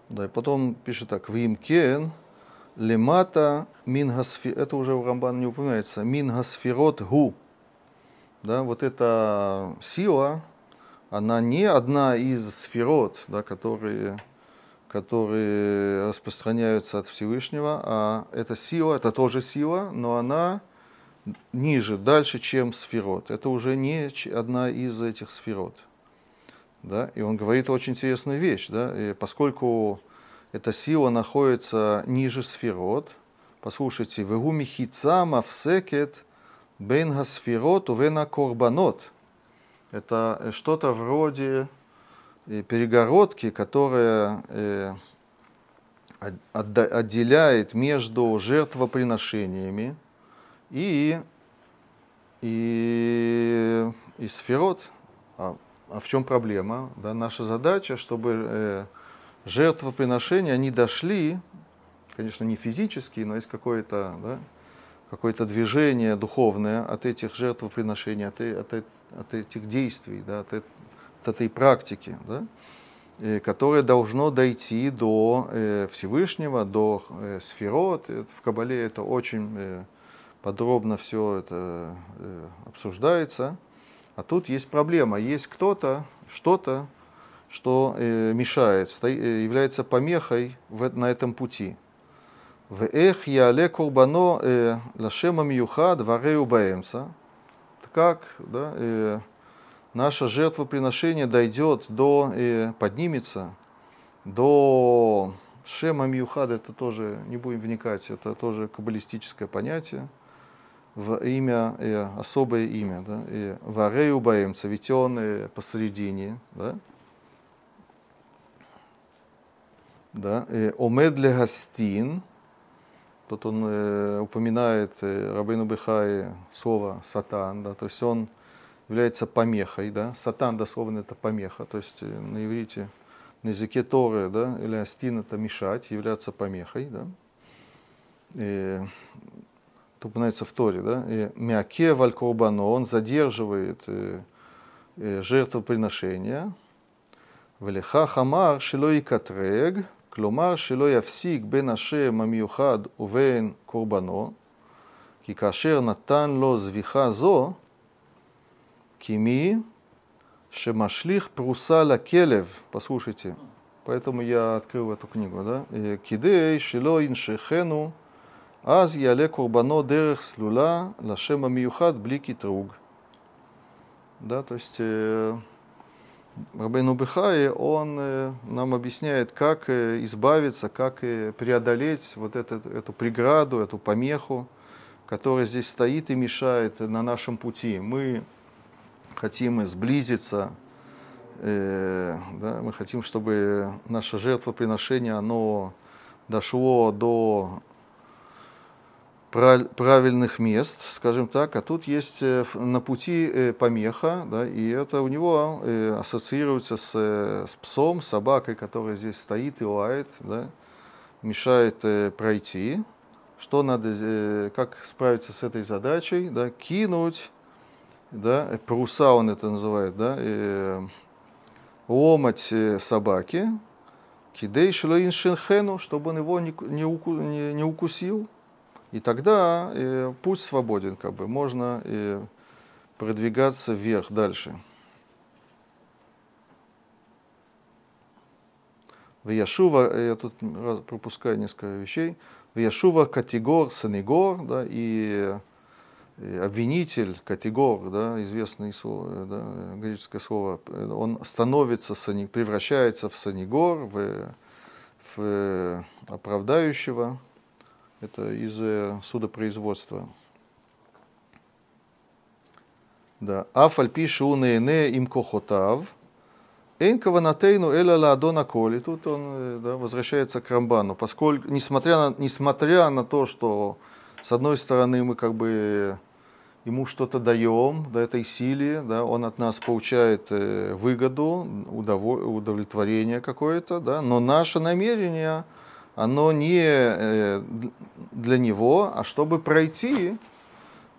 Да, и потом пишет так, Вимкен, лемата мингасфи, это уже в Рамбан не упоминается, мингасфирот гу. Да, вот эта сила, она не одна из сферот, да, которые, которые распространяются от Всевышнего, а эта сила, это тоже сила, но она ниже, дальше, чем сферот. Это уже не одна из этих сферот. Да? И он говорит очень интересную вещь, да? и поскольку эта сила находится ниже сферот, послушайте, «Вегу михица мавсекет бен гасферот увена корбанот». Это э, что-то вроде э, перегородки, которая э, отделяет между жертвоприношениями и, и, и сферот. А, а в чем проблема? Да, наша задача, чтобы жертвоприношения, они дошли, конечно, не физически, но есть какое-то, да, какое-то движение духовное от этих жертвоприношений, от, э- от, э- от этих действий, да, от, э- от этой практики, да, которое должно дойти до Всевышнего, до сферот. В Кабале это очень подробно все это обсуждается. А тут есть проблема. Есть кто-то, что-то, что э, мешает, э, является помехой на этом пути. В эх яле курбано э, лашема миюха дварею баэмца. Как да, э, наше жертвоприношение дойдет до, э, поднимется до шема миюхад, это тоже, не будем вникать, это тоже каббалистическое понятие в имя, э, особое имя, да, и варею баемца, ведь он э, посередине, да. да, Омедле Гастин, тут он э, упоминает э, Рабейну Бехае слово «сатан», да, то есть он является помехой, да, сатан дословно это помеха, то есть э, на иврите, на языке Торы, да, или Астин это мешать, являться помехой, да, и, это упоминается в Торе, да, и Мяке Валькорбано, он задерживает э, э, жертвоприношения, Валиха Хамар Шилой Катрег, כלומר שלא יפסיק בין השם המיוחד ובין קורבנו, כי כאשר נתן לו זביחה זו, כי מי שמשליך פרוסה לכלב, послушайте, поэтому я открыл эту книгу, да, כדי שלא ינשכנו, אז יעלה קורבנו דרך סלולה לשם המיוחד בלי קטרוג. Да, то есть э, Рабейну Бехай, он э, нам объясняет, как э, избавиться, как э, преодолеть вот эту, эту преграду, эту помеху, которая здесь стоит и мешает на нашем пути. Мы хотим сблизиться, да, мы хотим, чтобы наше жертвоприношение, оно дошло до правильных мест, скажем так, а тут есть э, на пути э, помеха, да, и это у него э, ассоциируется с, с псом, собакой, которая здесь стоит и лает, да, мешает пройти. Что надо, как справиться с этой задачей, да, кинуть, да, паруса он это называет, да, ломать собаки, кидей шлоин шинхену, чтобы он его не, не, не укусил, и тогда э, путь свободен, как бы. Можно э, продвигаться вверх дальше. В Яшува, э, я тут пропускаю несколько вещей, в Яшува категор, санегор, да, и обвинитель, категор, да, известное слово, да, греческое слово, он становится, превращается в санегор, в, в оправдающего, это из э, судопроизводства. Да. Афаль пише унене им кохотав. Эйн каванатейну эля ладона коли. Тут он э, да, возвращается к Рамбану. Поскольку, несмотря на, несмотря на то, что с одной стороны мы как бы ему что-то даем, да, этой силе, да, он от нас получает э, выгоду, удовлетворение какое-то, да, но наше намерение – оно не э, для него, а чтобы пройти,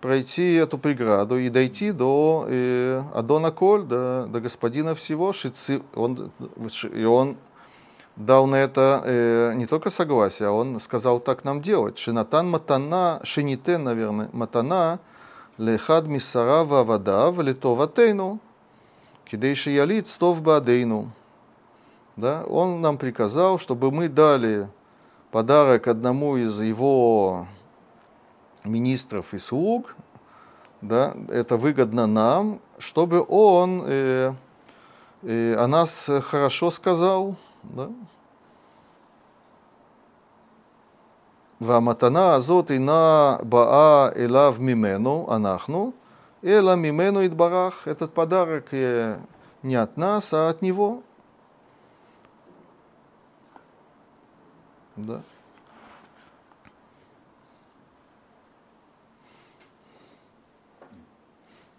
пройти эту преграду и дойти до э, Адона Коль, до, до господина всего, шицы, он, и он дал на это э, не только согласие, а он сказал так нам делать. Шинатан матана, шинитен, наверное, матана, лехад мисара вавадав, литоватейну, кидейши ялит стов бадейну. Да, он нам приказал, чтобы мы дали подарок одному из его министров и слуг, да, это выгодно нам, чтобы он э, э, о нас хорошо сказал. Да? והמתנה הזאת אינה באה אליו ממנו, אנחנו, אלא ממנו יתברך. Этот подарок не от нас, а от него. Да.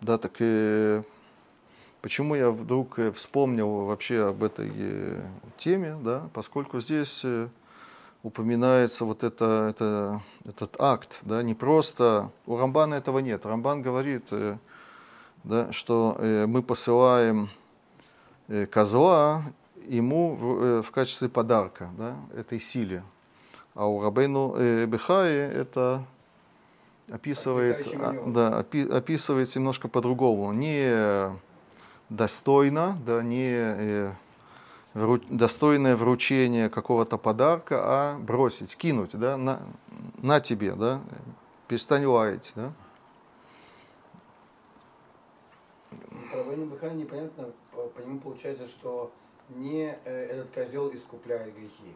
Да, так и почему я вдруг э, вспомнил вообще об этой э, теме, да, поскольку здесь э, упоминается вот это, это, этот акт, да, не просто, у Рамбана этого нет, Рамбан говорит, да, что мы посылаем козла ему в, э, в качестве подарка да, этой силе. А у Рабейну э, Бехаи это описывается, а, да, опи, описывается немножко по-другому. Не достойно, да, не э, вру, достойное вручение какого-то подарка, а бросить, кинуть, да, на, на тебе, да, перестань лаять. Да. Рабейну Бехаи непонятно, по, по нему получается, что не э, этот козел искупляет грехи.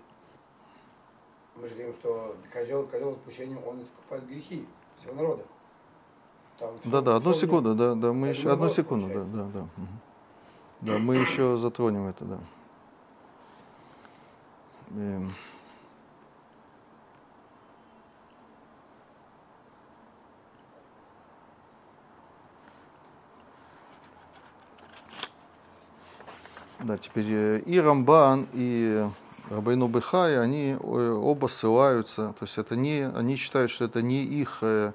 Мы же говорим, что козел, козел отпущения, он искупает грехи всего народа. Там да, да, одну секунду, да, да, мы еще, одну секунду, да, да, да. Угу. Да, мы еще затронем это, да. эм, Да, теперь э, и Рамбан, и Рабейну Бехай, они э, оба ссылаются, то есть это не, они считают, что это не их э,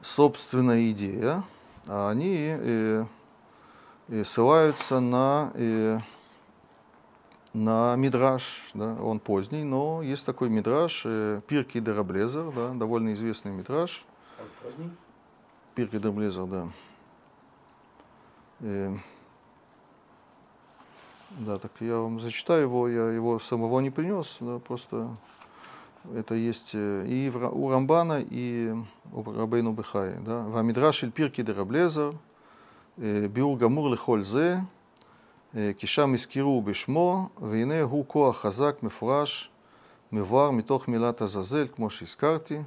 собственная идея, а они ссылаются на, на Мидраш, да, он поздний, но есть такой Мидраш, Пирки Дераблезер, да, довольно известный Мидраш. Поздний? Пирки Дераблезер, да. Да, так я вам зачитаю его, я его самого не принес, да, просто это есть э, и у Рамбана, и у Рабейну Бехая. Да. Вамидраш эль пирки де Раблезер, э, биур гамур лехоль зе, כי שם הזכירו בשמו, והנה הוא כוח חזק, מפורש, מבואר מתוך מילת עזאזל, כמו שהזכרתי.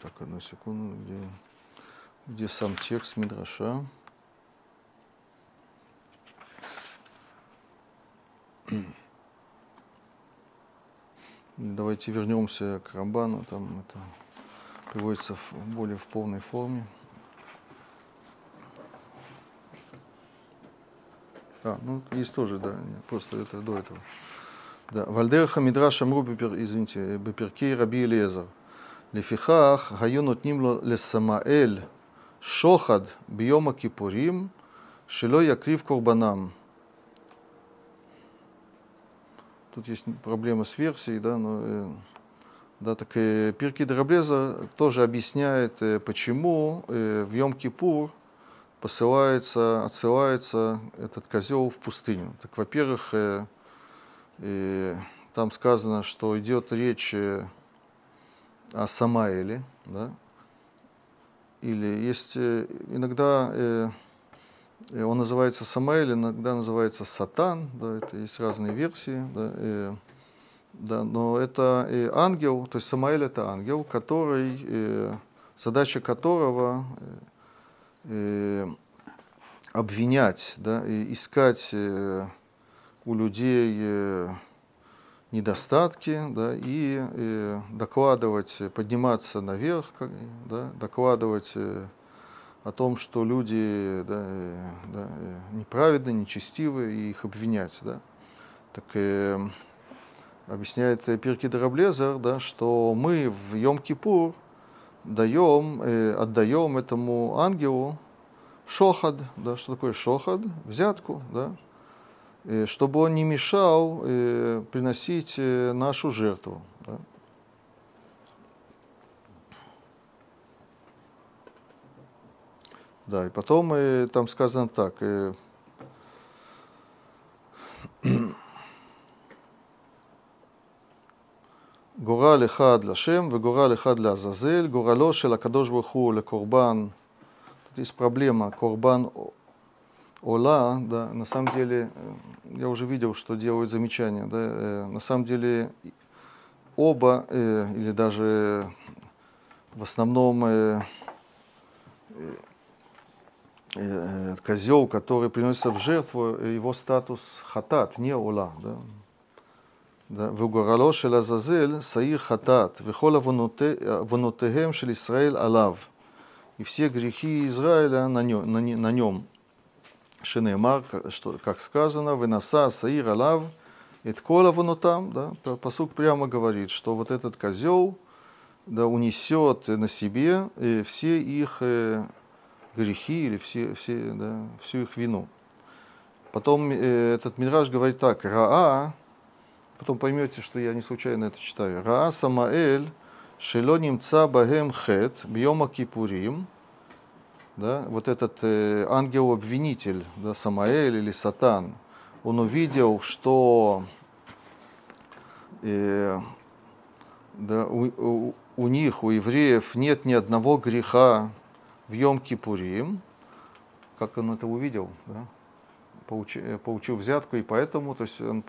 Так, одну секунду, где, где сам текст Мидраша. Давайте вернемся к Рамбану, там это приводится в, более в полной форме. А, ну, есть тоже, да, просто это до этого. Да. Вальдерха Мидраш Амру, извините, Беперкей Раби Элезар. Лефихах гаю нотним ло лесамаэль шохад бьема кипурим шило якрив курбанам. Тут есть проблема с версией, да, но э, да, так э, Пирки Дроблеза тоже объясняет, э, почему э, в Йом-Кипур посылается, отсылается этот козел в пустыню. Так, во-первых, э, э, там сказано, что идет речь э, о Самаэле, да, или есть э, иногда э, э, он называется Самаэль, иногда называется Сатан, да, это есть разные версии, да, э, да, но это э, ангел, то есть Самаэль это ангел, который, э, задача которого э, обвинять, да, и искать э, у людей э, недостатки, да, и, и докладывать, подниматься наверх, да, докладывать э, о том, что люди да, э, да, э, неправедны, нечестивы, и их обвинять. Да. Так э, объясняет Пирки Драблезер, да, что мы в Йом-Кипур даем, э, отдаем этому ангелу шохад, да, что такое шохад, взятку, да, Э, чтобы он не мешал э, приносить э, нашу жертву. Да? Да, и потом там сказано так. גורל אחד לשם וגורל אחד לעזאזל, גורלו של הקדוש ברוך הוא לקורבן, тут есть проблема, קורבן Ола, да, на самом деле, э, я уже видел, что делают замечания, да, э, на самом деле оба, э, или даже в основном э, э, э козел, который приносится в жертву, его статус хатат, не ола, да. וגורלו של עזאזל שעיר חטאת, וכל עוונותיהם של ישראל עליו. И все грехи Израиля на нем. Что, как сказано, выноса саир алав, иткола там, да, посук прямо говорит, что вот этот козел да, унесет на себе э, все их э, грехи или все, все, да, всю их вину. Потом э, этот Мидраж говорит так, Раа, потом поймете, что я не случайно это читаю, Раа Самаэль, Шело немца бахем хет, бьема кипурим, да, вот этот э, ангел-обвинитель, да, Самаэль или Сатан, он увидел, что э, да, у, у, у них, у евреев, нет ни одного греха в Йом-Кипурим, как он это увидел, да? получил, получил взятку, и поэтому то есть он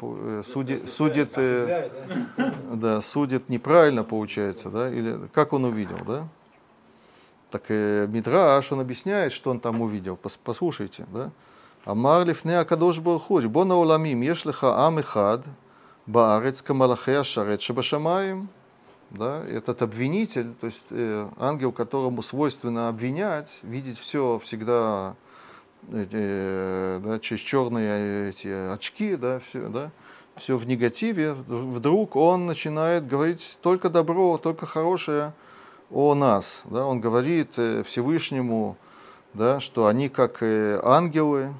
судит, судит, да, судит неправильно, получается, да, или как он увидел, да? Так э, Мидраш, он объясняет, что он там увидел. Послушайте, да? Амар лифне акадош барху, рибона уламим, еш леха ам эхад, баарец камалахе ашарет шабашамаем. Да, этот обвинитель, то есть э, ангел, которому свойственно обвинять, видеть все всегда э, да, через черные эти очки, да, все, да, все в негативе, вдруг он начинает говорить только добро, только хорошее, о нас. Да? Он говорит э, Всевышнему, да, что они как э, ангелы.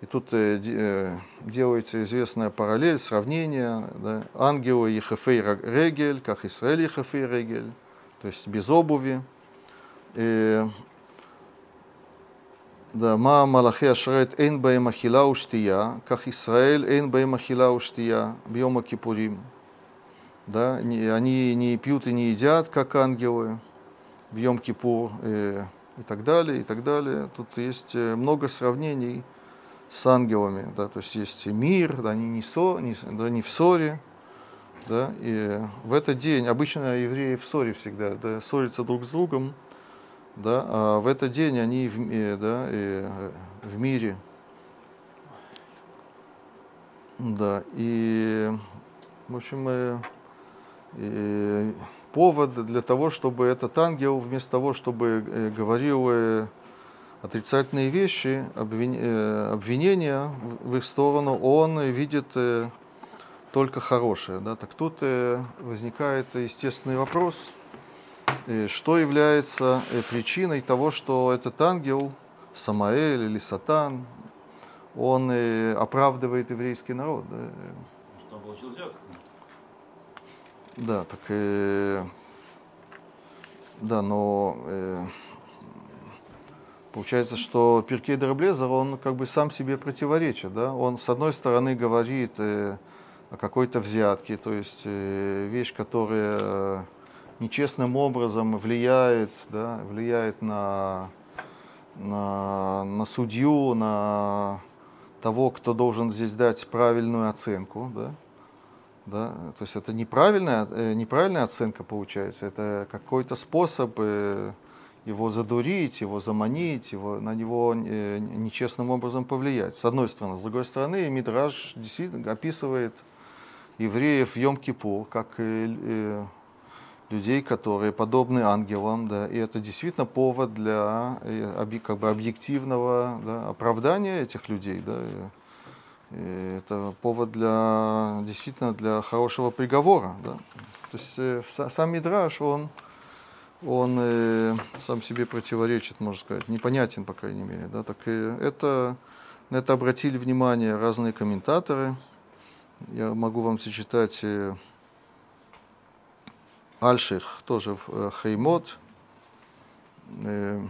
И тут э, делается известная параллель, сравнение. Да? Ангелы Ехефей Регель, как Израиль Ехефей Регель, то есть без обуви. И, да, ма малахи ашрет эйн баем ахила уштия, как Израиль эйн баем ахила уштия, бьема кипурим да, они не пьют и не едят, как ангелы в Йом-Кипур э, и так далее, и так далее. Тут есть э, много сравнений с ангелами, да, то есть есть мир, да, они не, со, не, да, не в ссоре, да, и в этот день, обычно евреи в ссоре всегда, да, ссорятся друг с другом, да, а в этот день они в, э, да, и, в мире, да, и, в общем, и повод для того, чтобы этот ангел, вместо того, чтобы э, говорил э, отрицательные вещи, э, обвинения в их сторону, он видит только хорошее. Да? Так тут возникает естественный вопрос, что является причиной того, что этот ангел, Самаэль или Сатан, он оправдывает еврейский народ. Да? Да, так э, да, но э, получается, что Перкей Драблезер, он как бы сам себе противоречит, да, он с одной стороны говорит э, о какой-то взятке, то есть э, вещь, которая нечестным образом влияет, да, влияет на, на, на судью, на того, кто должен здесь дать правильную оценку, да, да? То есть это неправильная, э, неправильная оценка получается, это какой-то способ э, его задурить, его заманить, его, на него э, нечестным образом повлиять. С одной стороны. С другой стороны, Мидраж действительно описывает евреев Йом-Кипур как людей, которые подобны ангелам, да, и это действительно повод для как бы объективного да, оправдания этих людей, да, это повод для действительно для хорошего приговора. Да? То есть э, сам Мидраш, он, он э, сам себе противоречит, можно сказать, непонятен, по крайней мере. Да? Так и это, на это обратили внимание разные комментаторы. Я могу вам зачитать э, Альших, тоже э, Хеймот. Э,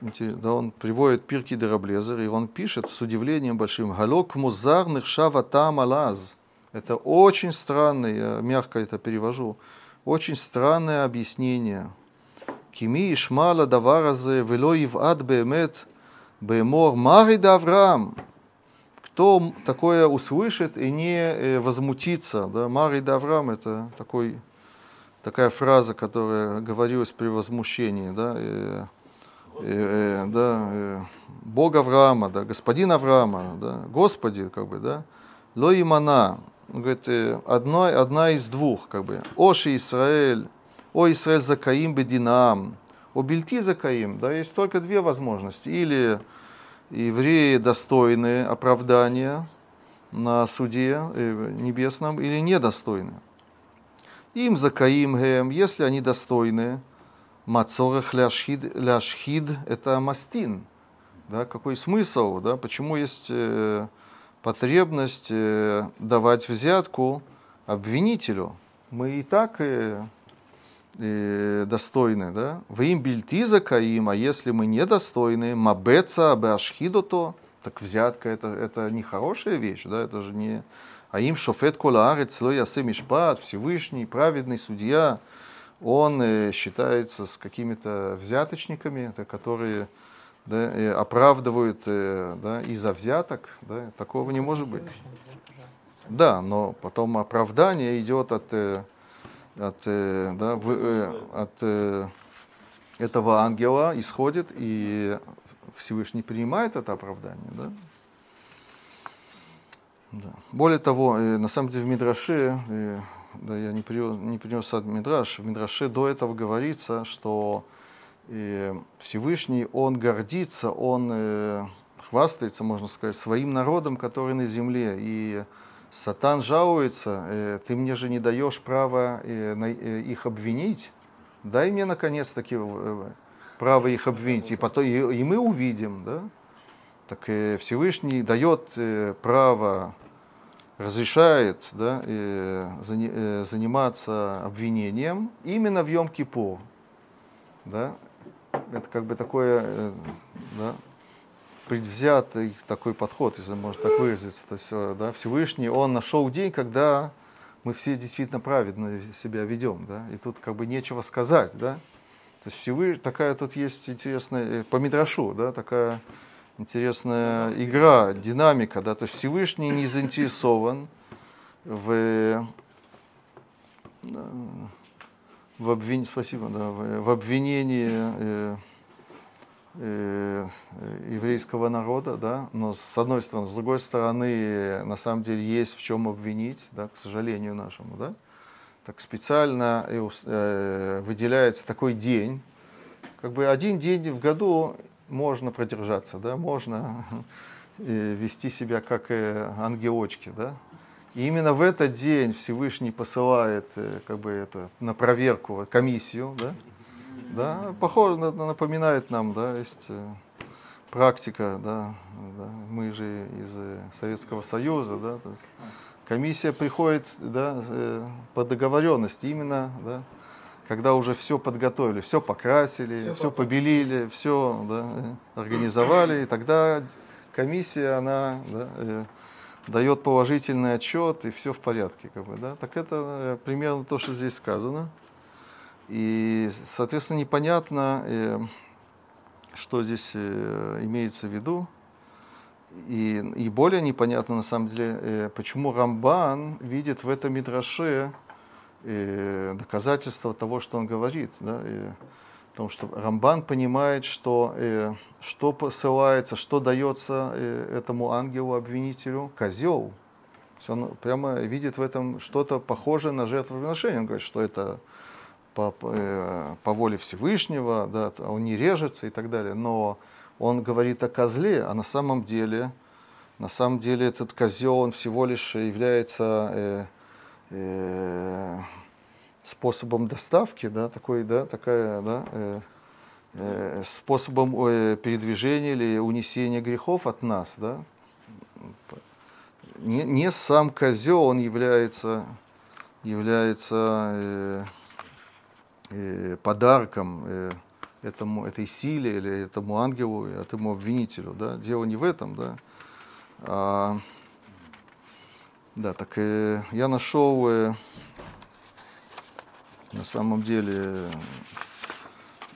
да, он приводит Пирки Дераблезер, и он пишет с удивлением большим, «Галок музарных шаватам алаз». Это очень странное, я мягко это перевожу, очень странное объяснение. Кими ишмала даваразе вело ивад бемет бемор мари Авраам. Кто такое услышит и не э, возмутится? Да? Мари Авраам это такой, такая фраза, которая говорилась при возмущении. Да? И, э, да, э, Бог Авраама, да, господин Авраама, да, Господи, как бы, да, Ло имана, он говорит, э, одна, одна из двух, как бы, Оши Израиль, О Израиль закаим бединам, О бельти закаим, да, есть только две возможности, или евреи достойны оправдания на суде э, небесном, или недостойны. Им закаим гем, если они достойны, Мацорах ляшхид, ляшхид – это мастин. Да, какой смысл? Да? Почему есть э, потребность э, давать взятку обвинителю? Мы и так э, э, достойны. Да? Вы им закаим, а если мы недостойны, мабеца абашхиду то, так взятка это, это не хорошая вещь, да? это же не... А им шофет кола арец ло ясе мишпат, Всевышний, праведный судья, он э, считается с какими-то взяточниками, которые да, э, оправдывают э, да, из-за взяток. Да, такого не может быть. Да, но потом оправдание идет от, от, да, в, от этого ангела, исходит, и Всевышний принимает это оправдание. Да? Да. Более того, на самом деле в Мидраше, да, я не принес, не принес Мидраш, в Мидраше до этого говорится, что э, Всевышний, он гордится, он хвастается, можно сказать, своим народом, который на земле. И Сатан жалуется, ты мне же не даешь права их обвинить, дай мне наконец-таки право их обвинить, и, потом, и, и мы увидим, да? Так Всевышний дает право разрешает да, э, э, заниматься обвинением именно в Йом-Кипур. Да? Это как бы такое э, да, предвзятый такой подход, если можно так выразиться. То есть, да, Всевышний, он нашел день, когда мы все действительно праведно себя ведем. Да? И тут как бы нечего сказать. Да? То есть Всевышний, такая тут есть интересная, по Мидрашу, да, такая интересная игра, динамика, да, то есть Всевышний не заинтересован в, в, обвин... Спасибо, да, в, обвинении э, э, еврейского народа, да, но с одной стороны, с другой стороны, на самом деле есть в чем обвинить, да, к сожалению нашему, да, так специально э, выделяется такой день, как бы один день в году можно продержаться, да, можно вести себя как ангелочки, да. И именно в этот день Всевышний посылает э, как бы это, на проверку комиссию, да, да, похоже, напоминает нам, да, есть э, практика, да, да, мы же из э, Советского Союза, да, комиссия приходит, да, по договоренности именно, да, когда уже все подготовили, все покрасили, все, все побелили, все да, организовали, и тогда комиссия, она да, э, дает положительный отчет, и все в порядке. Как бы, да? Так это э, примерно то, что здесь сказано. И, соответственно, непонятно, э, что здесь э, имеется в виду. И, и более непонятно, на самом деле, э, почему Рамбан видит в этом Мидраше и доказательство того, что он говорит. Да, и, потому что Рамбан понимает, что, э, что посылается, что дается э, этому ангелу-обвинителю, козел. Он прямо видит в этом что-то похожее на жертвоприношение. Он говорит, что это по, по, э, по воле Всевышнего, да, он не режется и так далее. Но он говорит о козле, а на самом деле, на самом деле этот козел, он всего лишь является э, способом доставки, да, такой, да, такая, да, э, э, способом э, передвижения или унесения грехов от нас, да. Не, не сам козел, он является, является э, э, подарком э, этому, этой силе или этому ангелу, этому обвинителю, да. Дело не в этом, да. А, да, так э, я нашел э, на самом деле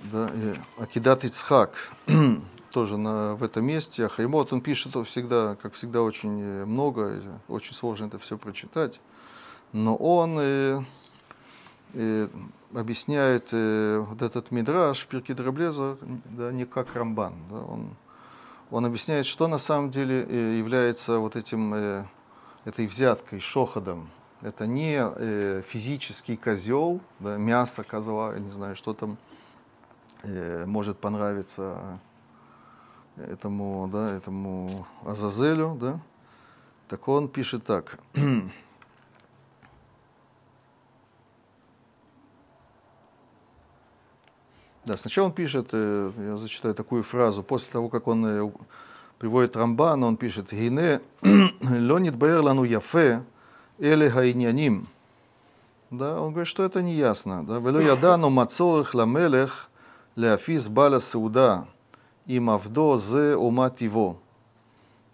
да, э, Акидат Ицхак тоже на, в этом месте. Хаймот, он пишет всегда, как всегда, очень э, много, очень сложно это все прочитать. Но он э, э, объясняет э, вот этот мидраж в Пирке Драблеза да, не как Рамбан. Да, он, он объясняет, что на самом деле э, является вот этим э, этой взяткой, шоходом. Это не э, физический козел, да, мясо козла, я не знаю, что там э, может понравиться этому, да, этому Азазелю, да. Так он пишет так. Да, сначала он пишет, э, я зачитаю такую фразу, после того, как он э, приводит Рамбан, он пишет, «Гине лонит бэрлану яфе эле гайняним». Да, он говорит, что это не ясно. Да, «Вело ядану мацорых ламелех леафис бала сауда им авдо зе умат его».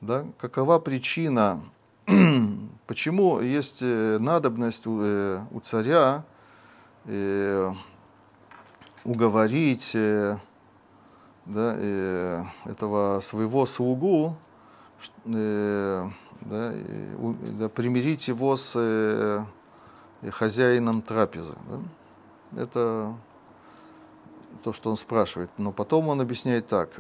Да, какова причина, почему есть надобность у, у царя э, уговорить э, да, э, этого своего слугу, э, да, и, да, примирить его с э, э, хозяином трапезы. Да? Это то, что он спрашивает. Но потом он объясняет так.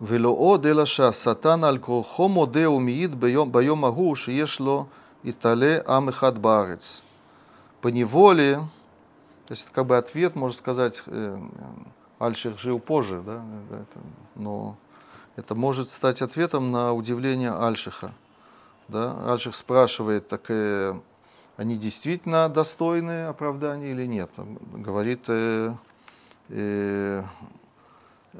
Велоо делаша сатан аль крохомо де умиид байом ешло и итале амехат барец. По неволе, то есть это как бы ответ, можно сказать, э, э, Аль-Ших жил позже, да, но это может стать ответом на удивление Альшиха. Да? Альших спрашивает, так э, они действительно достойны оправдания или нет. Говорит э, э,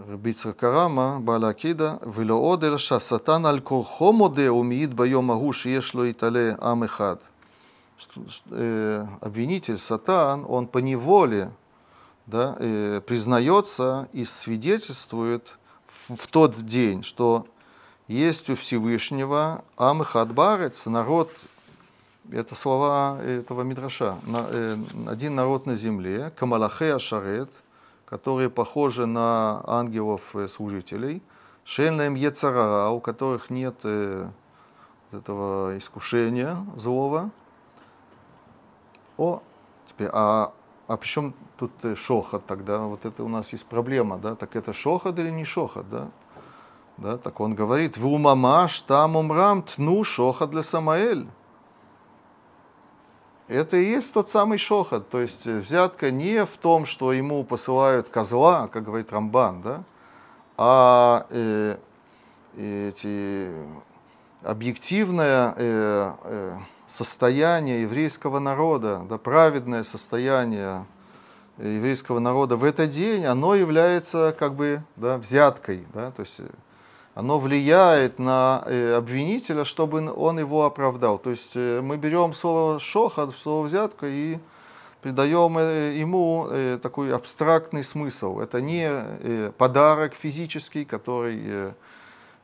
Рабицра Карама, Балакида, Велоодер Шасатан Аль Курхомоде умиит Байомагу Шиешло Итале Амехад. Э, обвинитель Сатан, он по неволе да, э, признается и свидетельствует в, тот день, что есть у Всевышнего Амхад Барец, народ, это слова этого Мидраша, э, один народ на земле, Камалахе Ашарет – которые похожи на ангелов-служителей, Шельнаем Ецарара, у которых нет э, этого искушения злого. О, теперь, а, а причем тут э, шохот тогда? Вот это у нас есть проблема, да? Так это шохот или не шохот, да? Да, так он говорит, в умамаш там умрам тну шохот для Самаэль это и есть тот самый шохот. То есть э, взятка не в том, что ему посылают козла, как говорит Рамбан, да, а э, эти, объективное э, э, состояние еврейского народа, да, праведное состояние еврейского народа в этот день, оно является как бы да, взяткой. Да, то есть э, оно влияет на э, обвинителя, чтобы он его оправдал. То есть э, мы берем слово шохат, слово взятка и придаем ему такой абстрактный смысл. Это не подарок физический, который,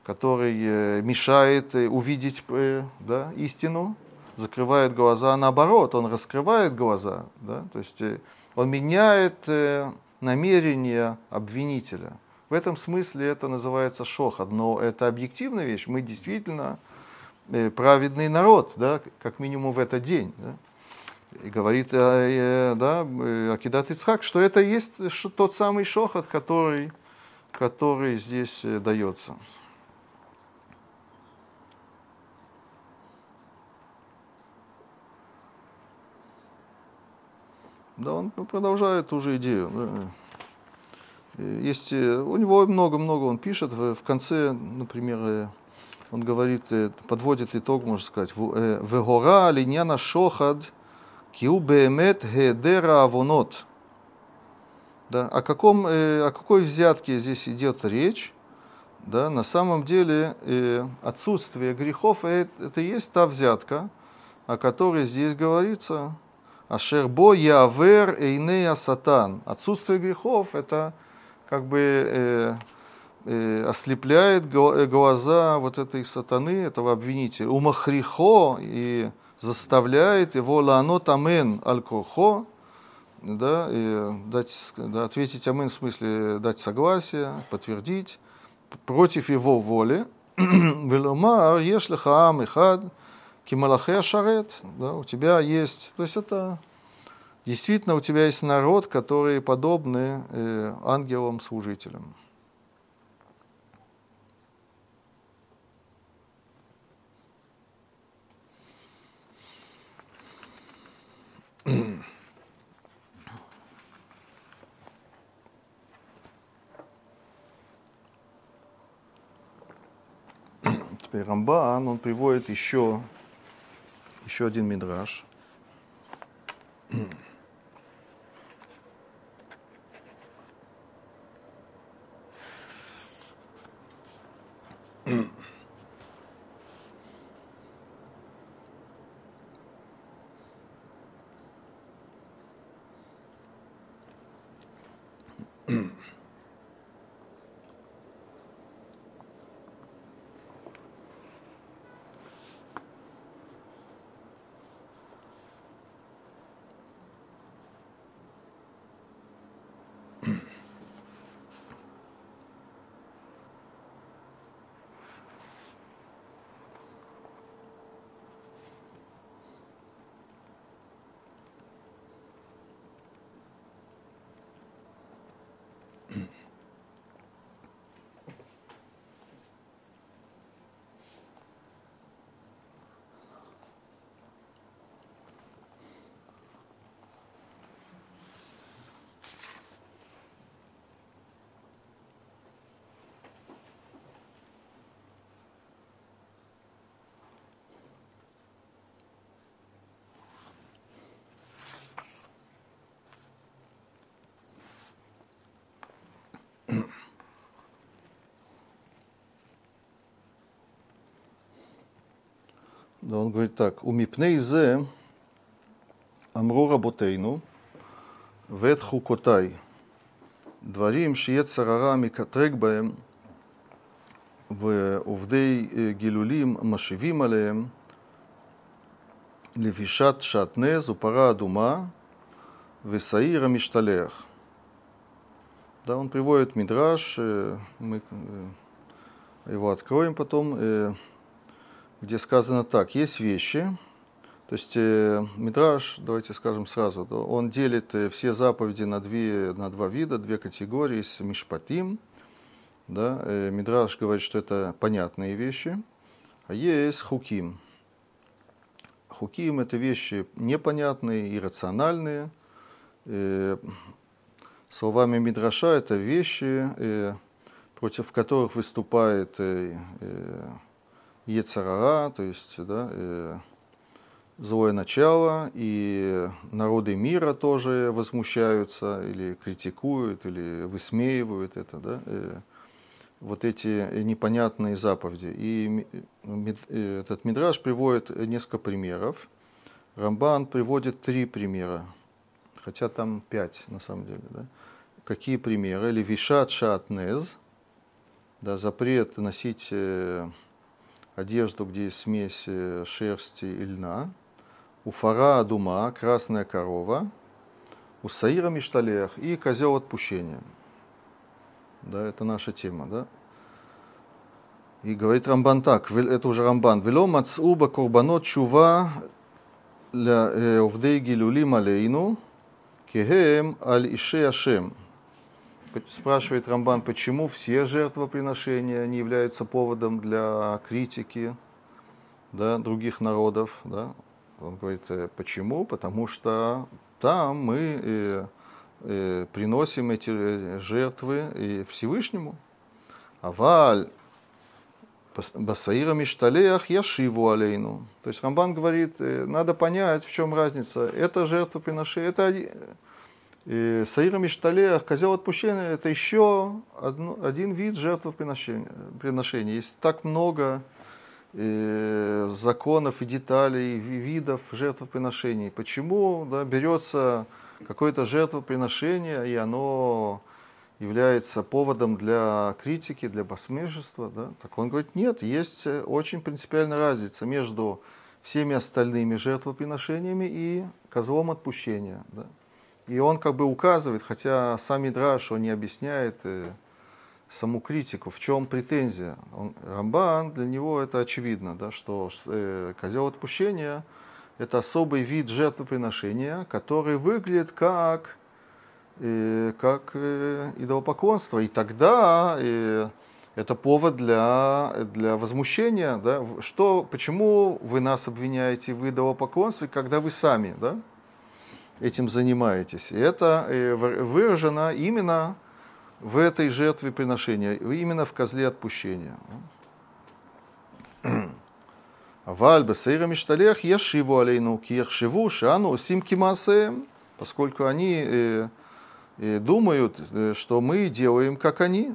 который мешает увидеть да, истину, закрывает глаза, а наоборот, он раскрывает глаза. Да? То есть он меняет намерение обвинителя. В этом смысле это называется шохад, но это объективная вещь. Мы действительно э, праведный народ, да, как минимум в этот день. Да. И говорит э, да, э, Акидат Ицхак, что это есть тот самый шохат, который, который здесь дается. Да, он продолжает ту же идею. Да. Есть, э, у него много-много он пишет. В, конце, например, э, он говорит, э, подводит итог, можно сказать, «Вегора линьяна шохад киу беемет хедера авонот». Да, о, каком, о какой взятке здесь идет речь? Да, на самом деле отсутствие грехов это, это есть та взятка, о которой здесь говорится. Ашербо явер эйнея сатан. Отсутствие грехов это как бы э, э, ослепляет э, глаза вот этой сатаны, этого обвинителя. Умахрихо и заставляет его ланот амен аль да, и дать, да, ответить амен в смысле дать согласие, подтвердить против его воли. Велумар ешлиха ам ихад кималахе шарет, да, у тебя есть, то есть это Действительно, у тебя есть народ, которые подобны э, ангелам-служителям. Теперь Рамбан, он приводит еще, еще один мидраж. Mm-hmm. он говорит так, «Умипней зе אמרו רבותינו, ואת חוקותיי, דברים שיצר הרע מקטרג בהם ועובדי אה, גילולים משיבים עליהם, לבישת שעטנז ופרה אדומה ושעיר המשתלח. Да, он приводит Мидраш, мы его откроем потом, где сказано так, есть вещи, то есть э, Мидраш, давайте скажем сразу, он делит э, все заповеди на, две, на два вида, две категории. Есть Мишпатим, да, э, Мидраш говорит, что это понятные вещи, а есть Хуким. Хуким – это вещи непонятные, иррациональные. Э, словами Мидраша это вещи, э, против которых выступает э, Ецарара, то есть да, э, злое начало, и народы мира тоже возмущаются или критикуют, или высмеивают это, да, э, вот эти непонятные заповеди. И э, этот Мидраш приводит несколько примеров. Рамбан приводит три примера, хотя там пять на самом деле. Да. Какие примеры? Левишат шатнез, да, запрет носить э, одежду, где есть смесь э, шерсти и льна, у фара дума красная корова, у саира мишталех и козел отпущения. Да, это наша тема, да? И говорит Рамбан так, это уже Рамбан. Вело мацуба курбанот чува ля э, овдей гилюлим алейну кехем аль ише ашем. Спрашивает Рамбан, почему все жертвоприношения не являются поводом для критики да, других народов. Да? Он говорит, «Э, почему? Потому что там мы э, э, приносим эти э, жертвы и Всевышнему. Аваль Басаира Мишталеях Яшиву Алейну. То есть Рамбан говорит, э, надо понять, в чем разница. Это жертвоприношение, это э, Саира Мишталеях, козел отпущения, это еще одно, один вид жертвоприношения. Есть так много законов и деталей, видов жертвоприношений. Почему да, берется какое-то жертвоприношение, и оно является поводом для критики, для посмешества. Да? Так он говорит, нет, есть очень принципиальная разница между всеми остальными жертвоприношениями и козлом отпущения. Да? И он как бы указывает, хотя сам Мидраш, он не объясняет, э, саму критику, в чем претензия. Он, Рамбан, для него это очевидно, да, что э, козел отпущения – это особый вид жертвоприношения, который выглядит как, э, как э, идолопоклонство. И тогда э, это повод для, для возмущения. Да? Что, почему вы нас обвиняете в идолопоклонстве, когда вы сами да, этим занимаетесь? И это э, выражено именно в этой жертве приношения, именно в козле отпущения. Аваль бесейра мишталех яшиву алейну, ки яхшиву шану сим кимасеем, поскольку они э, э, думают, что мы делаем, как они.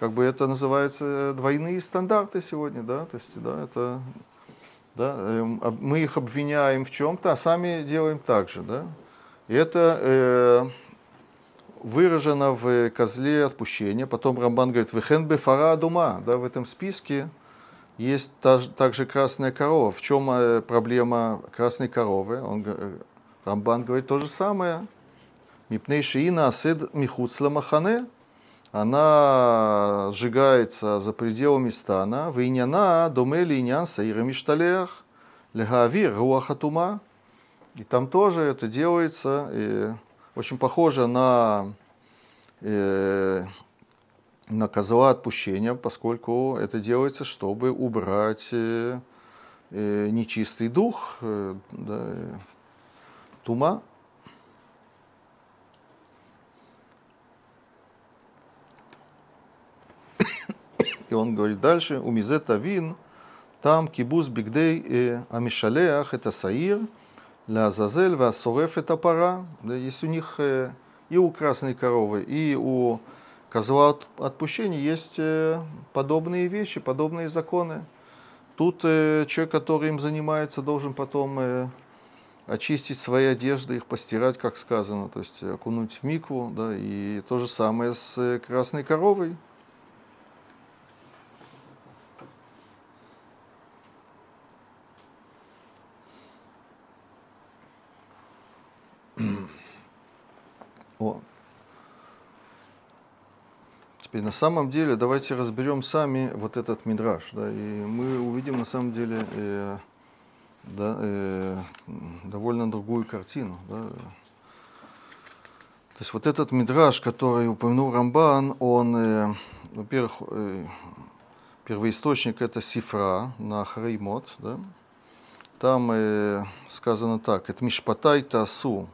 Как бы это называется двойные стандарты сегодня, да, то есть, да, это, да, э, мы их обвиняем в чем-то, а сами делаем так же, да. И это э, выражено в козле отпущения. Потом Рамбан говорит, «Вехен бефара дума». Да, в этом списке есть также красная корова. В чем э, проблема красной коровы? Он, Рамбан говорит то же самое. Мипней шиина асед михуцла махане. Она сжигается за пределами стана. Вейняна домели инян саира мишталех. Легаавир руахатума. И там тоже это делается. И очень похоже на, э, на козла отпущения, поскольку это делается, чтобы убрать э, э, нечистый дух, э, да, тума. И он говорит дальше, у мизета вин, там кибуз бигдей э, амишалеах, это саир – Лазазель, Васореф это пора. Да, есть у них э, и у красной коровы, и у козла отпущения есть э, подобные вещи, подобные законы. тут человек, который им занимается, должен потом очистить свои одежды, их постирать, как сказано, то есть окунуть в микву, да, и то же самое с красной коровой. На самом деле давайте разберем сами вот этот мидраж, да, и мы увидим на самом деле э, да, э, довольно другую картину. Да. То есть вот этот мидраж, который упомянул Рамбан, он, э, во-первых, э, первоисточник это Сифра на Хреймот, да. Там э, сказано так, это Мишпатай Тасу,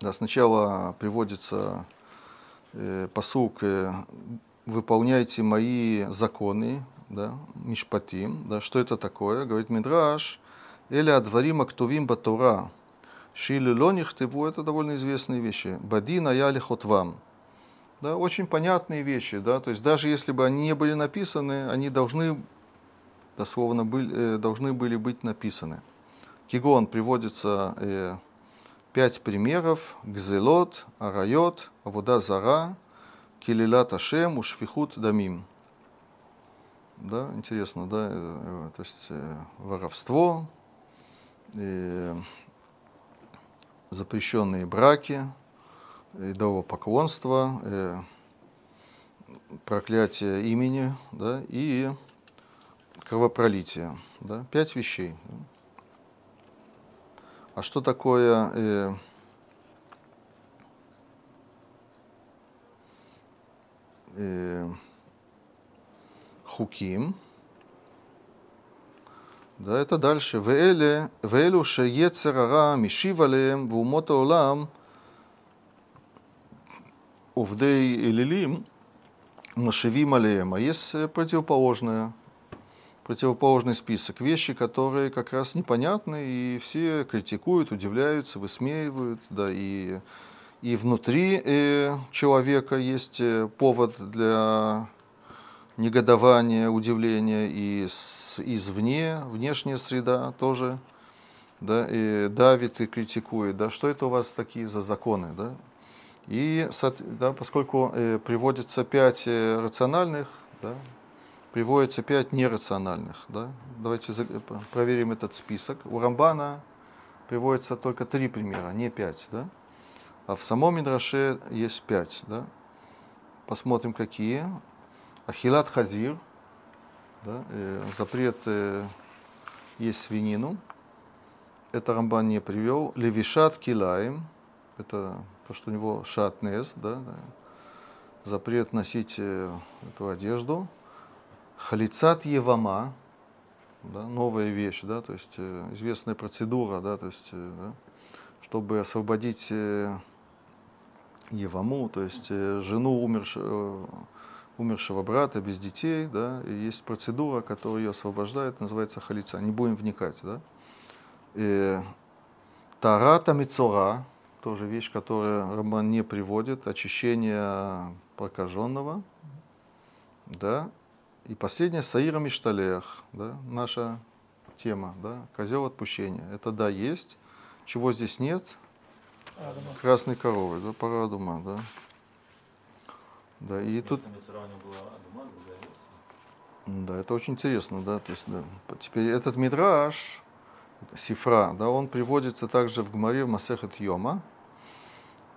да, сначала приводится посук э, «Выполняйте мои законы», да, «Мишпатим». Да, что это такое? Говорит Мидраш, «Эля адварим актувим батура». Шили лоних тыву – это довольно известные вещи. «Бадина я вам». Да, очень понятные вещи, да, то есть даже если бы они не были написаны, они должны, дословно, были, э, должны были быть написаны. Кигон приводится э, пять примеров. Гзелот, Арайот, Авода Зара, Килилат Ашем, Ушфихут Дамим. Да, интересно, да, э, то есть э, воровство, э, запрещенные браки, идолопоклонство, э, проклятие имени, да, и кровопролитие. Да, пять вещей. А что такое э, э, хуким? Да, это дальше. Веэле, веэлу шеецерара мишив алеем вумот олам увдей элилим машивим алеем. А есть противоположное – противоположный список. Вещи, которые как раз непонятны, и все критикуют, удивляются, высмеивают, да, и, и внутри э, человека есть э, повод для негодования, удивления, и с, извне, внешняя среда тоже да, и давит и критикует, да, что это у вас такие за законы, да, и да, поскольку э, приводится пять э, рациональных, да, приводится пять нерациональных. Да? Давайте проверим этот список. У Рамбана приводится только три примера, не пять. Да? А в самом Мидраше есть пять. Да? Посмотрим, какие. Ахилат Хазир, да? э, запрет э, есть свинину. Это Рамбан не привел. Левишат Килаем, это то, что у него шатнез, да, да. запрет носить э, эту одежду. Халицат Евама, да, новая вещь, да, то есть э, известная процедура, да, то есть, э, да, чтобы освободить э, Еваму, то есть жену умершего, умершего брата без детей, да, и есть процедура, которая ее освобождает, называется халица. Не будем вникать, да. И, тарата мицора, тоже вещь, которую Роман не приводит, очищение прокаженного, да, и последнее Саира Мишталех, да, наша тема, да, козел отпущения. Это да, есть. Чего здесь нет? Адама. Красной коровы, да, парадума, да. Да, и тут... Да, это очень интересно, да, то есть, да. Теперь этот мидраж, Сифра, да, он приводится также в Гмаре в Масехет Йома,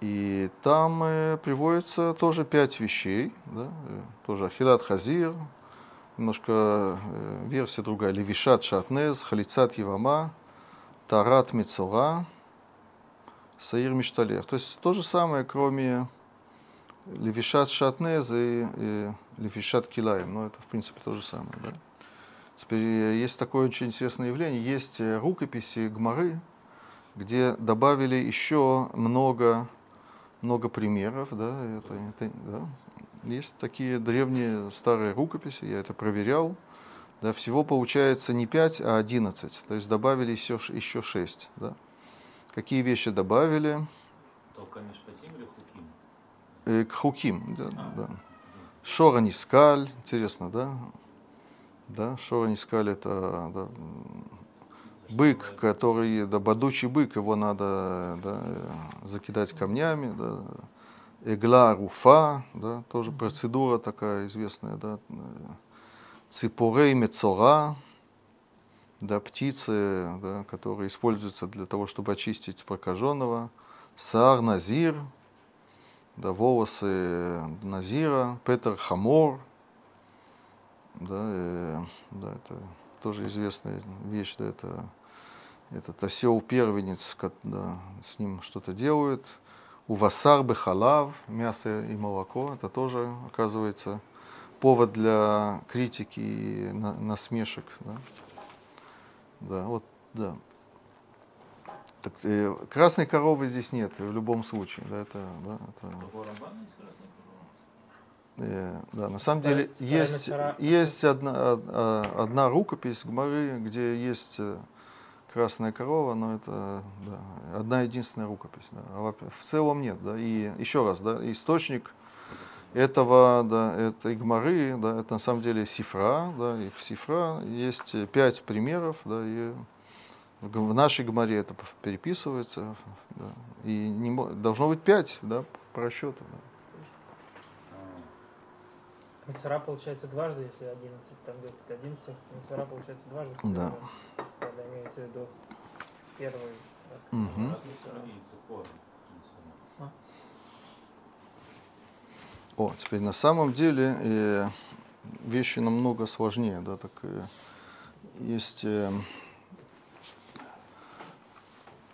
и там э, приводится тоже пять вещей, да, э, тоже Ахилат Хазир, немножко э, версия другая. Левишат Шатнез, Халицат Евама, Тарат Мицура, Саир Мишталер. То есть то же самое, кроме Левишат Шатнез и, и Левишат Килаем. Но это, в принципе, то же самое. Да? Теперь э, есть такое очень интересное явление. Есть э, рукописи Гмары, где добавили еще много, много примеров. Да, это, это, да, есть такие древние старые рукописи, я это проверял. Да, всего получается не 5, а 11. То есть добавили еще, еще 6. Да. Какие вещи добавили? Только Мишпатим или Хуким? Э, к Хуким, да. А, да. Шора Нискаль, интересно, да? Да, они сказали, это да, бык, который, да, бодучий бык, его надо да, закидать камнями, да, Эгла руфа, да, тоже процедура такая известная, да, ципурей мецора, да, птицы, да, которые используются для того, чтобы очистить прокаженного, саар назир, да, волосы назира, петер хамор, да, э, да, это тоже известная вещь, да, это этот осел первенец, да, с ним что-то делают, у васар халав, мясо и молоко, это тоже, оказывается, повод для критики и насмешек. Да, да вот, да. Так, э, красной коровы здесь нет, в любом случае. Да, это, да, это... Э, да, на самом деле есть, есть одна, одна рукопись Гмары, где есть э, Красная корова, но это да, одна единственная рукопись. Да. А в целом нет. Да. И еще раз, да, источник этого, да, это Игмары, да, это на самом деле сифра, да, и в сифра есть пять примеров, да, и в нашей Гмаре это переписывается, да, и не, должно быть пять, да, по расчету. Да. Мецера получается дважды, если 11, там где 11, Мецера получается дважды. Да. Когда имеется в виду первый. Угу. О, теперь на самом деле э, вещи намного сложнее, да, так э, есть, э,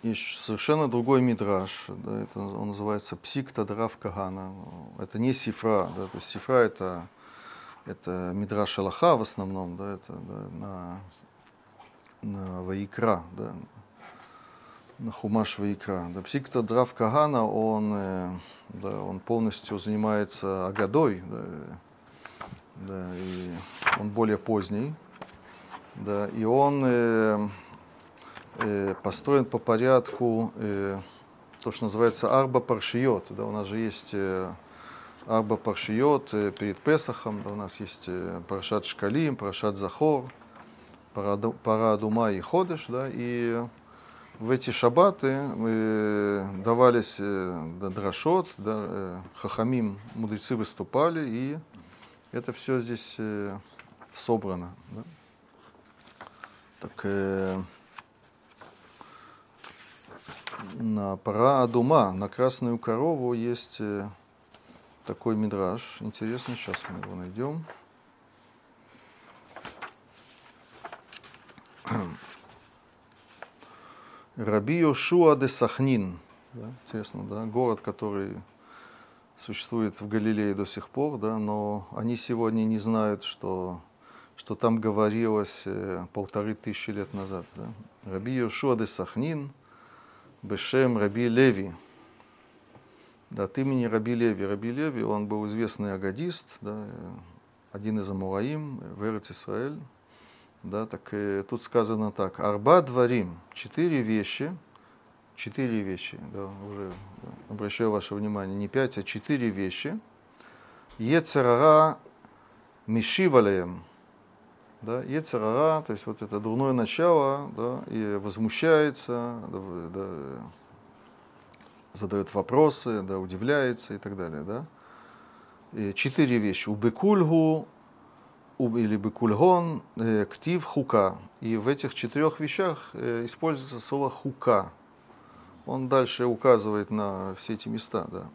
есть совершенно другой мидраж, да, это он называется псиктадрав кагана, это не сифра, да, то есть сифра это это Мидраш Аллаха в основном, да, это да, на, на Ваикра, да, на Хумаш Ваикра. Да, Псикта Драв Кагана, он, э, да, он полностью занимается Агадой, да, да, и он более поздний, да, и он э, э, построен по порядку, э, то, что называется Арба Паршиот, да, у нас же есть э, Арба Паршиот э, перед Песахом. Да, у нас есть э, Парашат Шкалим, Парашат Захор, Пара Дума и Ходыш. Да, и в эти шабаты давались э, да, драшот, да, хахамим, мудрецы выступали, и это все здесь собрано. Да. Так, э, на пара Адума, на красную корову есть такой мидраж. Интересно, сейчас мы его найдем. Раби Йошуа де Сахнин. Да, интересно, да, город, который существует в Галилее до сих пор, да, но они сегодня не знают, что, что там говорилось э, полторы тысячи лет назад. Да. Раби Йошуа де Сахнин, Бешем Раби Леви – да, от имени Раби Леви. Раби Леви, он был известный агадист, да, один из Амураим в Эрец Исраэль. Да, так и тут сказано так. Арба дворим, четыре вещи, четыре вещи, да, уже да, обращаю ваше внимание, не пять, а четыре вещи. Ецерара мишивалеем, да, Ецерара, то есть вот это дурное начало, да, и возмущается, да, да, задает вопросы, да, удивляется и так далее. Да? И четыре вещи. Убекульгу или бекульгон, э, ктив хука. И в этих четырех вещах э, используется слово хука. Он дальше указывает на все эти места. Да.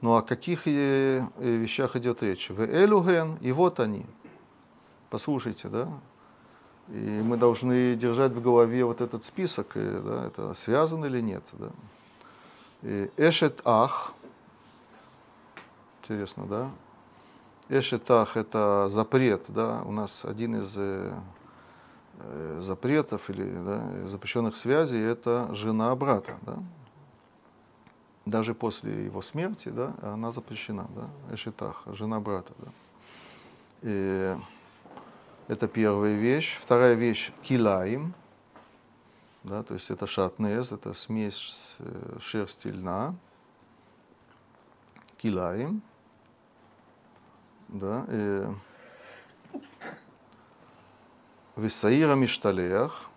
Ну о каких э, вещах идет речь? В элюген, и вот они. Послушайте, да? И мы должны держать в голове вот этот список, да, это связано или нет. Да? Эшет Ах. Интересно, да? Эшет Ах – это запрет, да? У нас один из э, э, запретов или да, запрещенных связей – это жена брата, да? Даже после его смерти, да, она запрещена, да? Эшетах, жена брата, да? И это первая вещь. Вторая вещь – килаим – да, то есть это шатнез, это смесь э, шерсти льна, килаем, да, и Висаира Мишталех,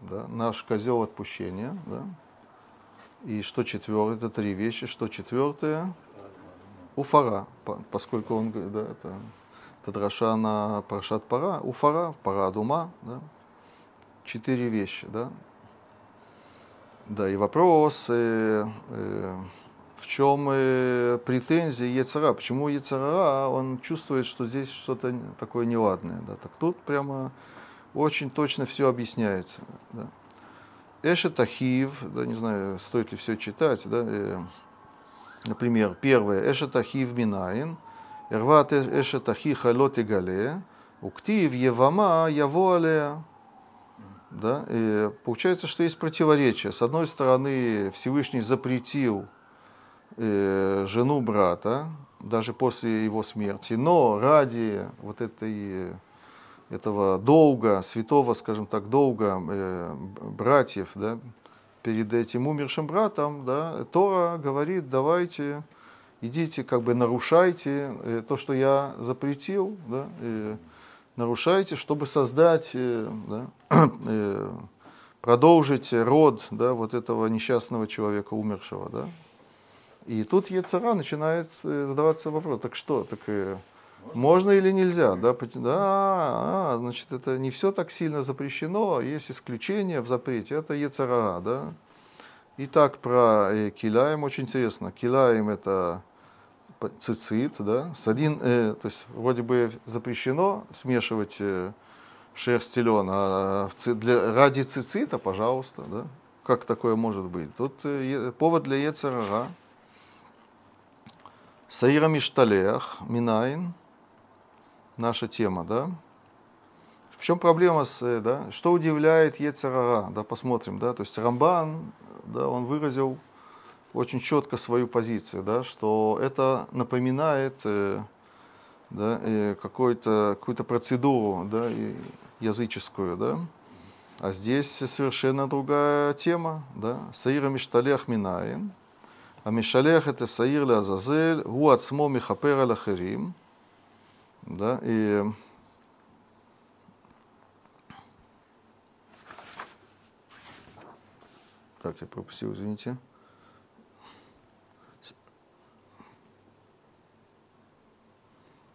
да, наш козел отпущения, да. И что четвертое, это три вещи, что четвертое, Уфара, поскольку он, да, это, это драша на Парашат Пара, Уфара, Пара Дума, да, четыре вещи, да. Да, и вопрос, э, э, в чем э, претензия Ецара, почему Ецара, он чувствует, что здесь что-то такое неладное, да, так тут прямо очень точно все объясняется, да. Эшет Ахив, да, не знаю, стоит ли все читать, да, э, например, первое, Эшет Ахив Минаин, Ирват Эшет Ахиха Лот Игале, Уктив Евама Яво Алея, да? И получается, что есть противоречие. С одной стороны, Всевышний запретил э, жену брата, даже после его смерти, но ради вот этой, этого долга, святого, скажем так, долга э, братьев, да, перед этим умершим братом, да, Тора говорит, давайте, идите, как бы нарушайте э, то, что я запретил, да, э, нарушаете, чтобы создать, э, да, продолжить род да, вот этого несчастного человека, умершего. Да? И тут Ецара начинает э, задаваться вопрос, так что, так можно или нельзя? Да, да а, значит, это не все так сильно запрещено, есть исключения в запрете, это Ецара. Да? Итак, про Киляем очень интересно. Киляем это цицит, да, с один, э, то есть вроде бы запрещено смешивать э, шерсть и лен, а для, ради цицита, пожалуйста, да, как такое может быть? Тут э, повод для Ецерара. Саира Мишталех, Минайн, наша тема, да. В чем проблема с, э, да, что удивляет Ецерара, да, посмотрим, да, то есть Рамбан, да, он выразил очень четко свою позицию, да, что это напоминает э, да, какую-то какую процедуру да, языческую, да? А здесь совершенно другая тема, да? Саира Мишталех Минаин. А Мишталех это Саир Ля Азазель, Гуацмо Михапера Лахерим. Да? И Так, я пропустил, извините.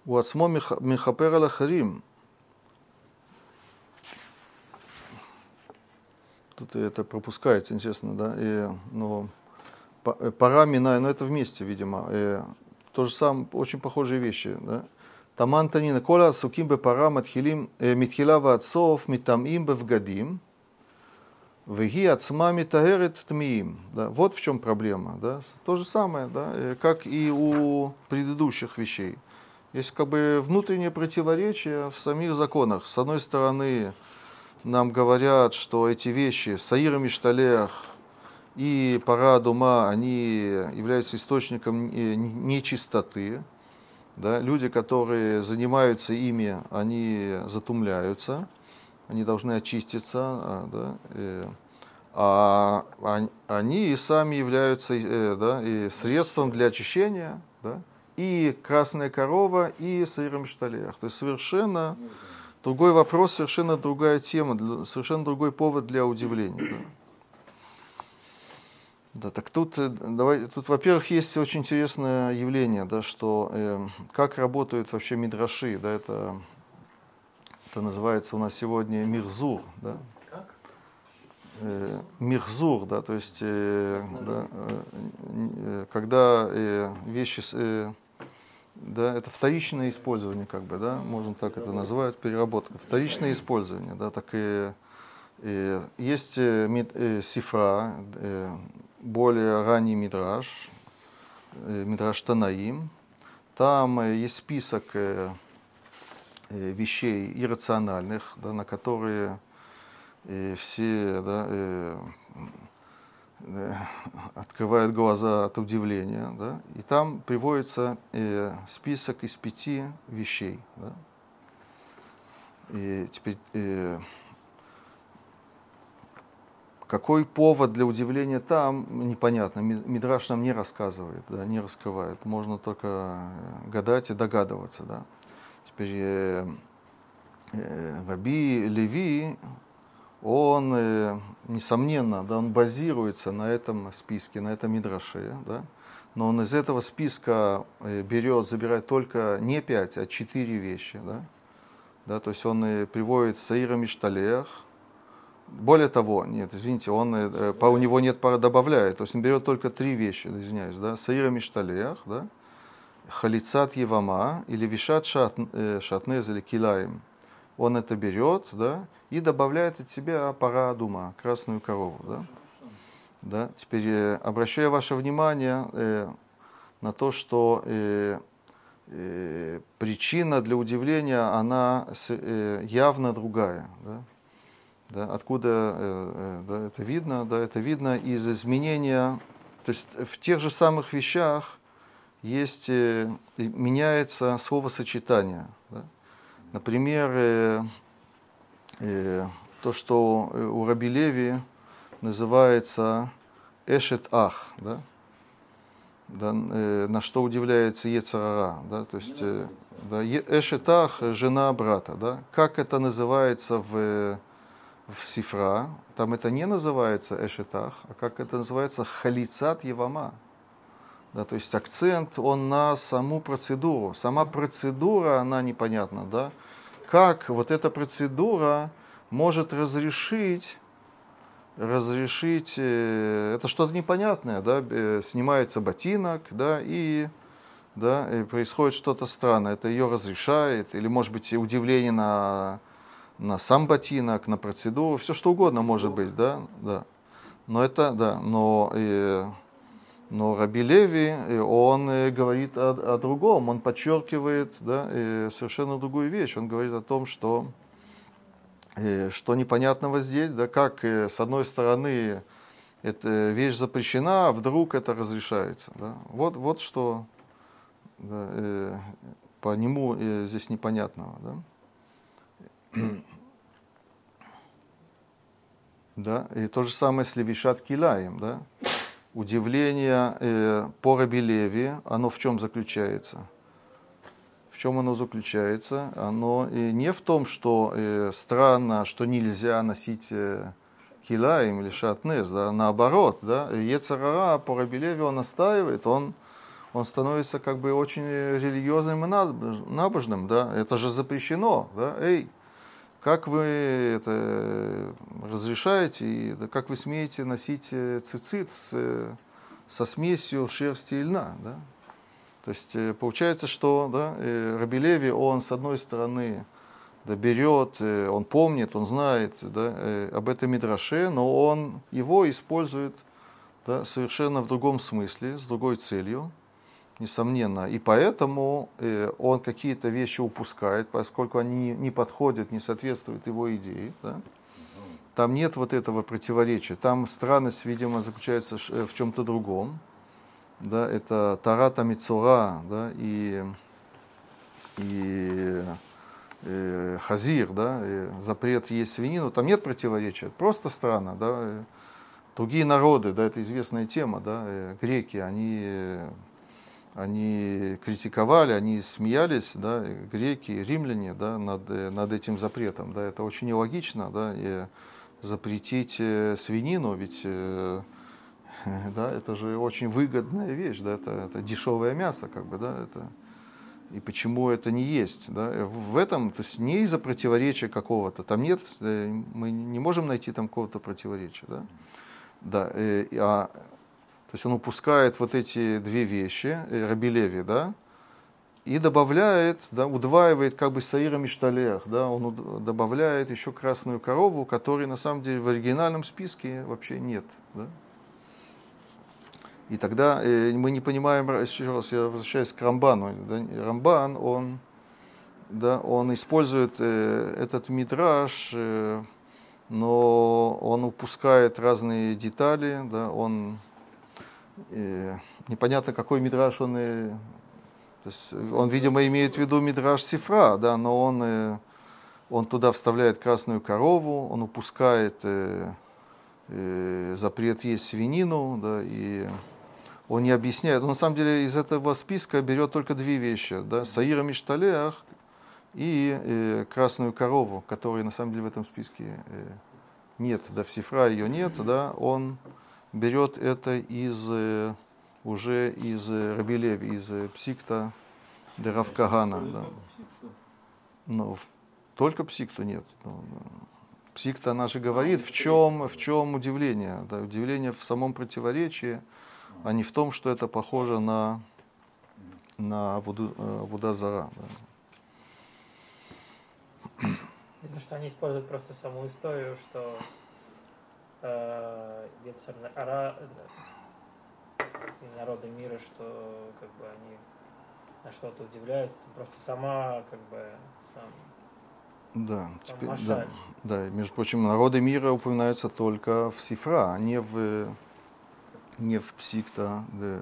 У Ацмо Михапера Лахарим. Тут это пропускается, интересно, да? И, но пора миная, но это вместе, видимо. И, то же самое, очень похожие вещи, да? Таман танина кола суким бы пара матхилим митхила ватсов митамим бевгадим веги ацма митагерет тмиим. Да? Вот в чем проблема, да? То же самое, да? Как и у предыдущих вещей. Есть как бы внутреннее противоречие в самих законах. С одной стороны, нам говорят, что эти вещи, Саир Мишталех и Пара Дума, они являются источником нечистоты. Да? Люди, которые занимаются ими, они затумляются, они должны очиститься. А, да? Э, а они и сами являются э, да, и средством для очищения. Да? и красная корова, и сырым шталех. То есть совершенно другой вопрос, совершенно другая тема, совершенно другой повод для удивления. Да. Так тут, э, давай, тут, во-первых, есть очень интересное явление, да, что э, как работают вообще мидраши, да, это, это называется у нас сегодня мирзур, да. Как? Э, мирзур, да, то есть, э, да, э, э, когда э, вещи, э, да, это вторичное использование, как бы, да, можно так это назвать, переработка. Вторичное использование, да, так и, и есть э, э, сифра, э, более ранний мидраж, э, мидраж Танаим, там э, есть список э, э, вещей иррациональных, да, на которые э, все да, э, открывает глаза от удивления, да, и там приводится э, список из пяти вещей. Да. И теперь э, какой повод для удивления там, непонятно. Мидраш нам не рассказывает, да, не раскрывает. Можно только гадать и догадываться. Да. Теперь э, э, Раби Леви, он, э, несомненно, да, он базируется на этом списке, на этом мидраше, да, но он из этого списка э, берет, забирает только не пять, а четыре вещи, да, да, то есть он э, приводит Саира Мишталех, более того, нет, извините, он, по, у него нет пара добавляет, то есть он берет только три вещи, извиняюсь, да, Саира Мишталех, да, Халицат Евама или Вишат шат, Шатнез или Килаем. Он это берет, да, и добавляет от себя пара дума, красную корову, да. Да? Теперь э, обращаю ваше внимание э, на то, что э, э, причина для удивления, она э, явно другая. Да? Да? Откуда э, э, да, это видно? Да, это видно из изменения, то есть в тех же самых вещах есть, э, меняется словосочетание. Да? Например, э, э, то, что э, у Раби Леви называется Эшет Ах, да? Да, э, на что удивляется Ецарара, да, то есть э, да, Эшет Ах, жена брата, да, как это называется в, в Сифра, там это не называется Эшет Ах, а как это называется? Халицат Евама, да, то есть акцент он на саму процедуру, сама процедура, она непонятна, да, как вот эта процедура может разрешить разрешить, э, это что-то непонятное, да, э, снимается ботинок, да, и, да, и происходит что-то странное, это ее разрешает, или может быть удивление на, на сам ботинок, на процедуру, все что угодно может быть, да, да. Но это, да, но, и, но Раби Леви, он говорит о, о другом, он подчеркивает, да, совершенно другую вещь, он говорит о том, что что непонятного здесь, да, как э, с одной стороны эта вещь запрещена, а вдруг это разрешается. Да. Вот, вот что да, э, по нему э, здесь непонятного. Да. да. И то же самое с Левишат Килаем. Да. Удивление э, по Рабилеве, оно в чем заключается? чем оно заключается? Оно и не в том, что э, странно, что нельзя носить э, килаем или шатнес, да, наоборот, да, Ецарара по Рабелеве он настаивает, он, он становится как бы очень религиозным и набожным, да, это же запрещено, да, эй, как вы это разрешаете, и как вы смеете носить э, цицит с, со смесью шерсти и льна, да, то есть э, получается, что да, э, Рабилеви, он с одной стороны да, берет, э, он помнит, он знает да, об этом Мидраше, но он его использует да, совершенно в другом смысле, с другой целью, несомненно. И поэтому он какие-то вещи упускает, поскольку они не подходят, не соответствуют его идее. Да. Там нет вот этого противоречия. Там странность, видимо, заключается в чем-то другом да, это Тарата Мицура, да, и, и, э, Хазир, да, и запрет есть свинину, там нет противоречия, просто странно, да, другие народы, да, это известная тема, да, греки, они, они критиковали, они смеялись, да, греки, римляне, да, над, над этим запретом, да, это очень нелогично, да, и запретить э, свинину, ведь э, да, это же очень выгодная вещь, да, это, это дешевое мясо, как бы, да, это, и почему это не есть, да, в этом, то есть не из-за противоречия какого-то, там нет, э, мы не можем найти там какого-то противоречия, да, да, э, а, то есть он упускает вот эти две вещи, э, Рабилеви, да, и добавляет, да, удваивает как бы Саира Мишталех, да, он добавляет еще красную корову, которой на самом деле в оригинальном списке вообще нет, да. И тогда э, мы не понимаем, еще раз я возвращаюсь к Рамбану. Да, Рамбан, он, да, он использует э, этот мидраж, э, но он упускает разные детали, да, он э, непонятно какой мидраж он, э, то есть он, видимо, имеет в виду мидраж Сифра, да, но он, э, он туда вставляет красную корову, он упускает э, э, запрет есть свинину, да, и он не объясняет. Он на самом деле из этого списка берет только две вещи. Да? Саира Мишталеах и э, красную корову, которой на самом деле в этом списке э, нет, да, в Сифра ее нет, да, он берет это из э, уже из э, Рабилеви, из э, Псикта де Равкагана. Да. Ну, в- только Псикту нет. Ну. Псикта, она же говорит, в чем, в чем удивление. Да, удивление в самом противоречии, а не в том, что это похоже на, на Вуду- Вудазара. Да. Видно, что они используют просто саму историю, что э, Ара, э, и народы мира, что как бы они на что-то удивляются. Просто сама как бы сам, Да, сам теперь, да, Машаль. да, между прочим, народы мира упоминаются только в Сифра, а не в, не в Псикта де,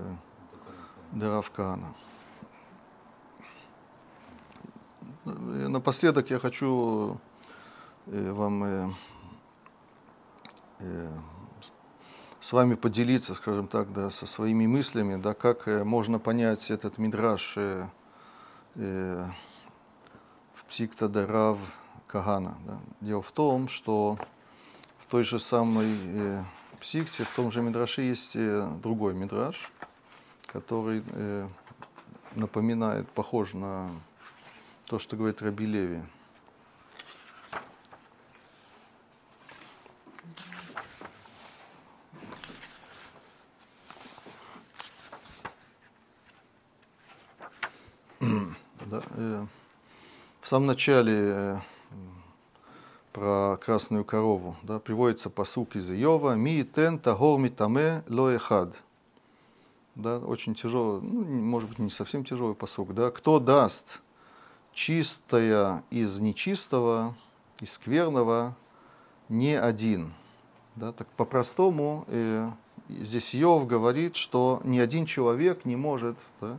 де Равкана. И Напоследок я хочу э, вам э, э, с вами поделиться, скажем так, да, со своими мыслями, да, как э, можно понять этот мидраж э, э, в Псикта де Рав Кагана. да. Дело в том, что в той же самой э, Псикте, в том же Мидраше есть э, другой Мидраш, который э, напоминает, похож на то, что говорит Раби Леви. Да, э, в самом начале э, про красную корову да, приводится посук из Иова «Ми тен тагор митаме ло эхад». Да, очень тяжелый, ну, может быть, не совсем тяжелый посук. Да, «Кто даст чистое из нечистого, из скверного, не один». Да, так по-простому э, здесь Иов говорит, что ни один человек не может да,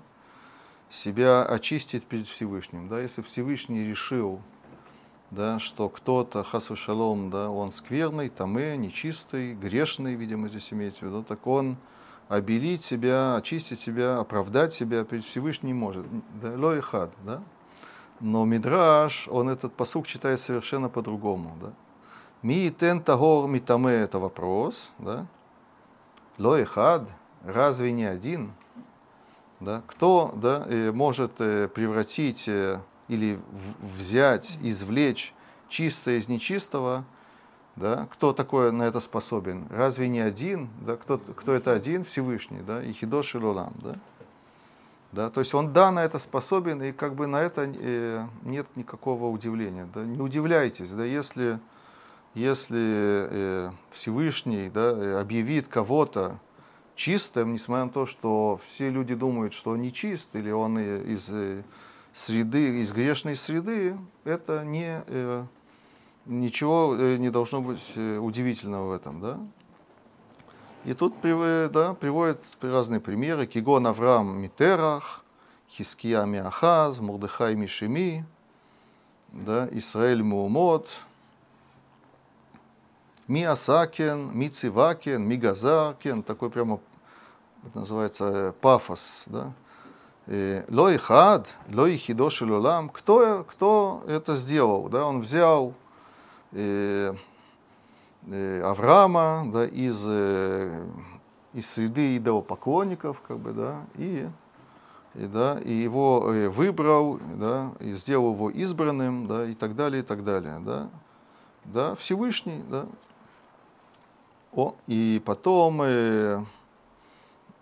себя очистить перед Всевышним. Да, если Всевышний решил, да, что кто-то, хасвы шалом, да, он скверный, тамэ, нечистый, грешный, видимо, здесь имеется в виду, так он обелить себя, очистить себя, оправдать себя перед Всевышним не может. Да, ло и хад, да? Но Мидраш, он этот посук читает совершенно по-другому. Да? Ми тен тагор митаме это вопрос, да? Ло и хад, разве не один? Да? Кто да, э, может э, превратить э, или взять, извлечь чистое из нечистого? Да? Кто такой на это способен? Разве не один? Да? Кто, кто это один? Всевышний, да? и Хидош и Лулам. Да? Да? То есть он да на это способен, и как бы на это нет никакого удивления. Да? Не удивляйтесь, да? если, если Всевышний да, объявит кого-то чистым, несмотря на то, что все люди думают, что он не чист, или он из э, среды, из грешной среды, это не, э, ничего э, не должно быть удивительного в этом. Да? И тут да, приводят разные примеры. Кигон Авраам Митерах, Хиския Миахаз, Мурдыхай Мишими, да, Исраэль Муумот, Миасакен, Мицивакен, Мигазаркен, такой прямо, это называется э, пафос, да. Лой хад, лой хидош лулам. Кто, кто это сделал? Да? Он взял э, э, Авраама да, из, э, из среды идолопоклонников, как бы, да, и, и, да, и его э, выбрал, да, и сделал его избранным, да, и так далее, и так далее, да, да, Всевышний, да. О, и потом э,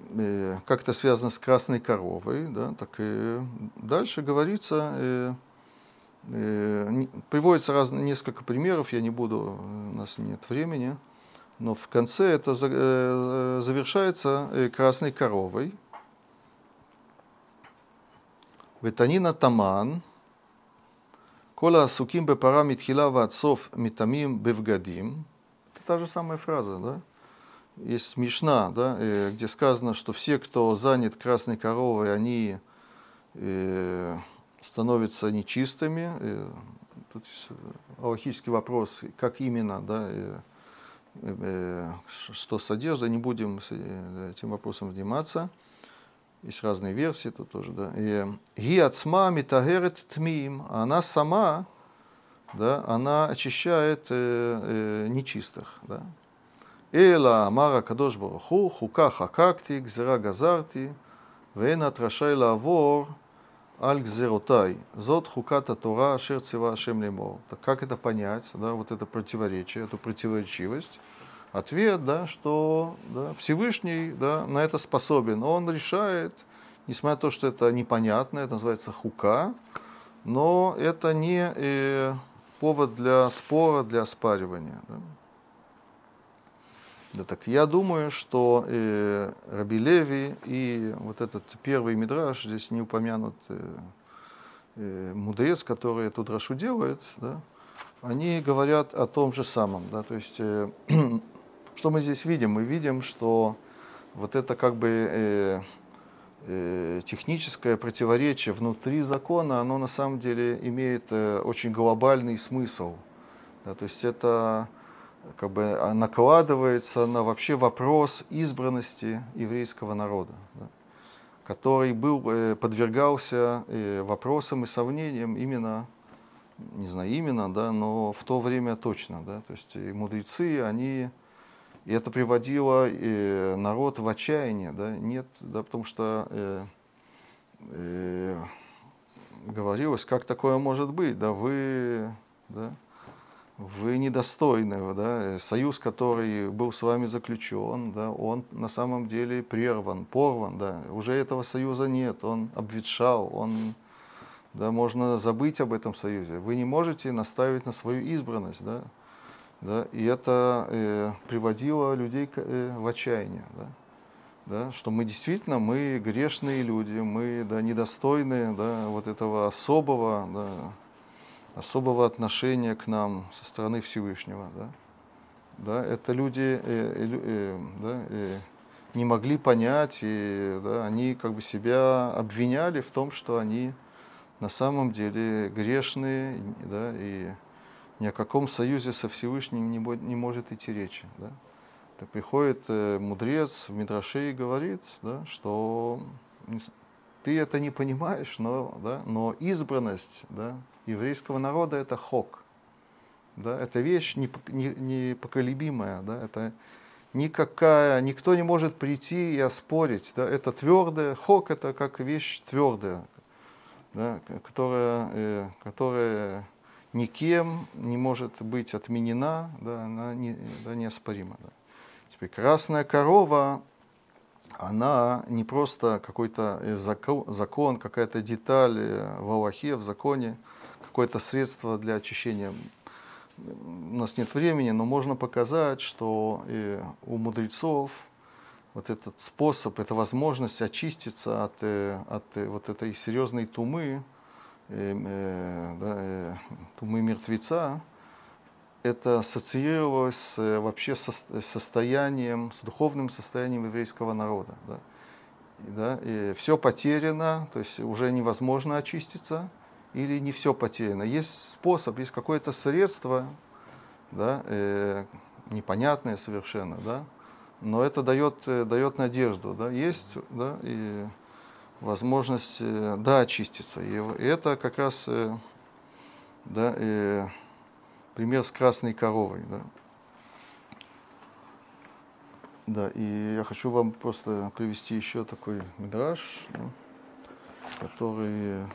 Э, как-то связано с красной коровой, да, так и дальше говорится, э, э, приводится раз, несколько примеров, я не буду, у нас нет времени, но в конце это завершается красной коровой. Ветанина таман, кола асуким бепара митхила отцов митамим бевгадим. Это та же самая фраза, да? Есть Мишна, да, э, где сказано, что все, кто занят красной коровой, они э, становятся нечистыми. Э, Тут аллахический вопрос, как именно, да, что с одеждой, не будем этим вопросом заниматься. Есть разные версии тут тоже, да. Ги ацма митагерет тмим, она сама, да, она очищает нечистых, да. Эла Амара Кадош Баруху, Хука Хакакти, Гзера Газарти, Вен Атрашай Лавор, Аль Гзеротай, Зот Хуката Тора, Ашер Цива Ашем Лемор. Так как это понять, да, вот это противоречие, эту противоречивость? Ответ, да, что да, Всевышний да, на это способен. Он решает, несмотря на то, что это непонятно, это называется хука, но это не э, повод для спора, для оспаривания. Да. Да, так я думаю, что э, Раби Леви и вот этот первый мидраж, здесь не упомянут э, э, мудрец, который эту драшу делает, да, они говорят о том же самом. Да, то есть, э, что мы здесь видим? Мы видим, что вот это как бы э, э, техническое противоречие внутри закона, оно на самом деле имеет э, очень глобальный смысл. Да, то есть это как бы а, накладывается на вообще вопрос избранности еврейского народа, да, который был, э, подвергался э, вопросам и сомнениям именно, не знаю именно, да, но в то время точно. Да, то есть и мудрецы, они, и это приводило э, народ в отчаяние, да, нет, да, потому что э, э, говорилось, как такое может быть, да, вы, да, вы недостойны, да, союз, который был с вами заключен, да, он на самом деле прерван, порван, да, уже этого союза нет, он обветшал, он, да, можно забыть об этом союзе. Вы не можете наставить на свою избранность, да, да, и это э, приводило людей э, в отчаяние, да, да, что мы действительно, мы грешные люди, мы, да, недостойны, да, вот этого особого, да, особого отношения к нам со стороны Всевышнего. Да? Да, это люди э, э, э, да, э, не могли понять, и да, они как бы себя обвиняли в том, что они на самом деле грешные, да, и ни о каком союзе со Всевышним не, не может идти речи. Да. Приходит э, мудрец в Мидраше и говорит, да, что ты это не понимаешь, но, да, но избранность, да, еврейского народа это хок. Да, это вещь непоколебимая, да, это никакая, никто не может прийти и оспорить. Да, это твердое, хок это как вещь твердая, да, которая, э, которая никем не может быть отменена, да, она не, да, неоспорима. Да. Теперь красная корова, она не просто какой-то э, закон, закон какая-то деталь э, в Аллахе, в законе, какое-то средство для очищения. У нас нет времени, но можно показать, что у мудрецов вот этот способ, эта возможность очиститься от, э, от э, вот этой серьезной тумы, э, да, тумы мертвеца, это ассоциировалось с, вообще со, состоянием, с духовным состоянием еврейского народа. Да. И, да, и все потеряно, то есть уже невозможно очиститься, или не все потеряно. Есть способ, есть какое-то средство, да, э, непонятное совершенно, да, но это дает, э, дает надежду, да, есть, да, и возможность, э, да, очиститься. И, это как раз, э, да, э, пример с красной коровой, да. Да, и я хочу вам просто привести еще такой мидраж, который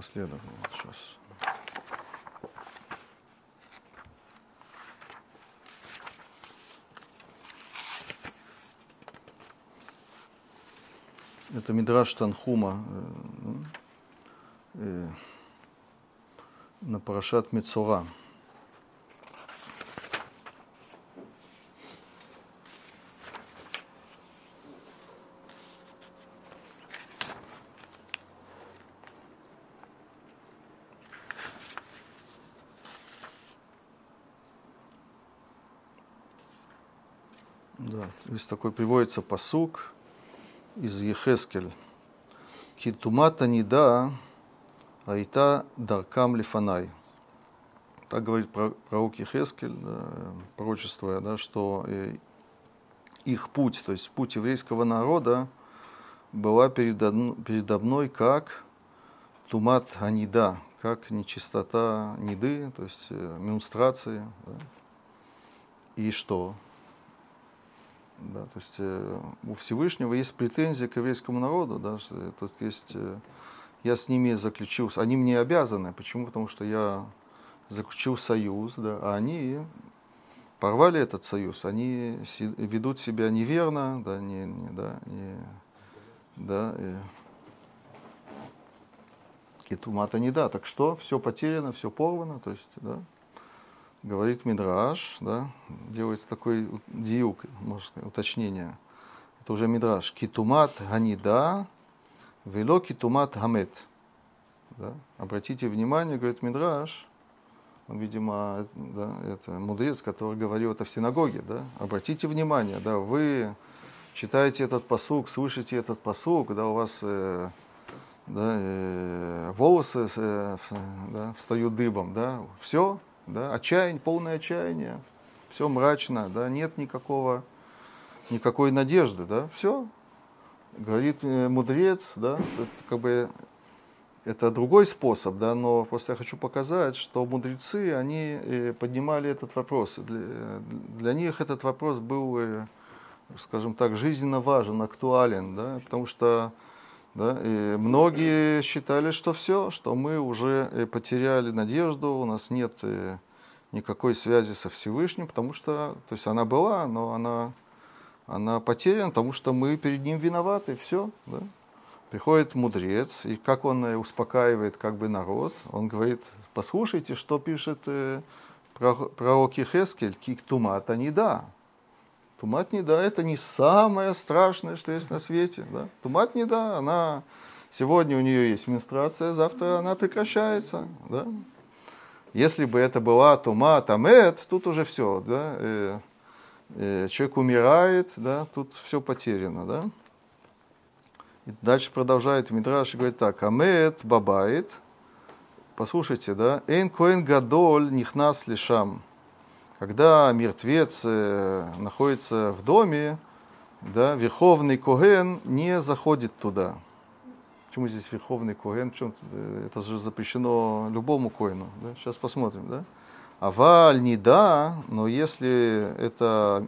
напоследок это Мидраш Танхума э, э на Парашат Мецора. Да, то есть такой приводится посук, из Ехескель. Китумата нида айта даркам лифанай. Так говорит пророк Ехескель, пророчествуя, да, что э, их путь, то есть путь еврейского народа, была передо, мной как тумат анида, как нечистота ниды, то есть э, менструации. Да. И что? Да, то есть э, у Всевышнего есть претензии к еврейскому народу, да, тут есть, э, я с ними заключил, они мне обязаны, почему? Потому что я заключил союз, да, а они порвали этот союз, они ведут себя неверно, да, не, не, да, не, да, и, Кетумата не да, так что, все потеряно, все порвано, то есть, да, говорит Мидраш, да, делается такой диюк, можно уточнение. Это уже Мидраш. Китумат ганида, вело китумат гамет. Да? Обратите внимание, говорит Мидраш, он, видимо, да, это мудрец, который говорил это в синагоге, да? Обратите внимание, да, вы читаете этот посук, слышите этот посук, да, у вас э, да, э, волосы э, да, встают дыбом, да, все, да, отчаяние, полное отчаяние, все мрачно, да, нет никакого, никакой надежды, да, все, говорит э, мудрец, да, это как бы это другой способ, да, но просто я хочу показать, что мудрецы, они э, поднимали этот вопрос. Для, для них этот вопрос был, э, скажем так, жизненно важен, актуален, да, потому что да, и многие считали, что все, что мы уже э, потеряли надежду, у нас нет э, никакой связи со Всевышним, потому что, то есть она была, но она, она потеряна, потому что мы перед ним виноваты, все. Да? Приходит мудрец, и как он э, успокаивает как бы народ, он говорит, послушайте, что пишет пророк Ехескель, кик тумата не да. Тумат не да, это не самое страшное, что есть на свете. Да? Тумат не да, она сегодня у нее есть менструация, завтра она прекращается. Да? Если бы это была тума, тамет, тут уже все, да? э, э, человек умирает, да? тут все потеряно. Да? И дальше продолжает Мидраш и говорит так, амет бабает, послушайте, да, эн коэн гадоль нихнас лишам, когда мертвец э, находится в доме, да, верховный Коген не заходит туда. Почему здесь верховный Коген? Почему э, это же запрещено любому Коину. Да? Сейчас посмотрим. Да? Аваль не да, но если это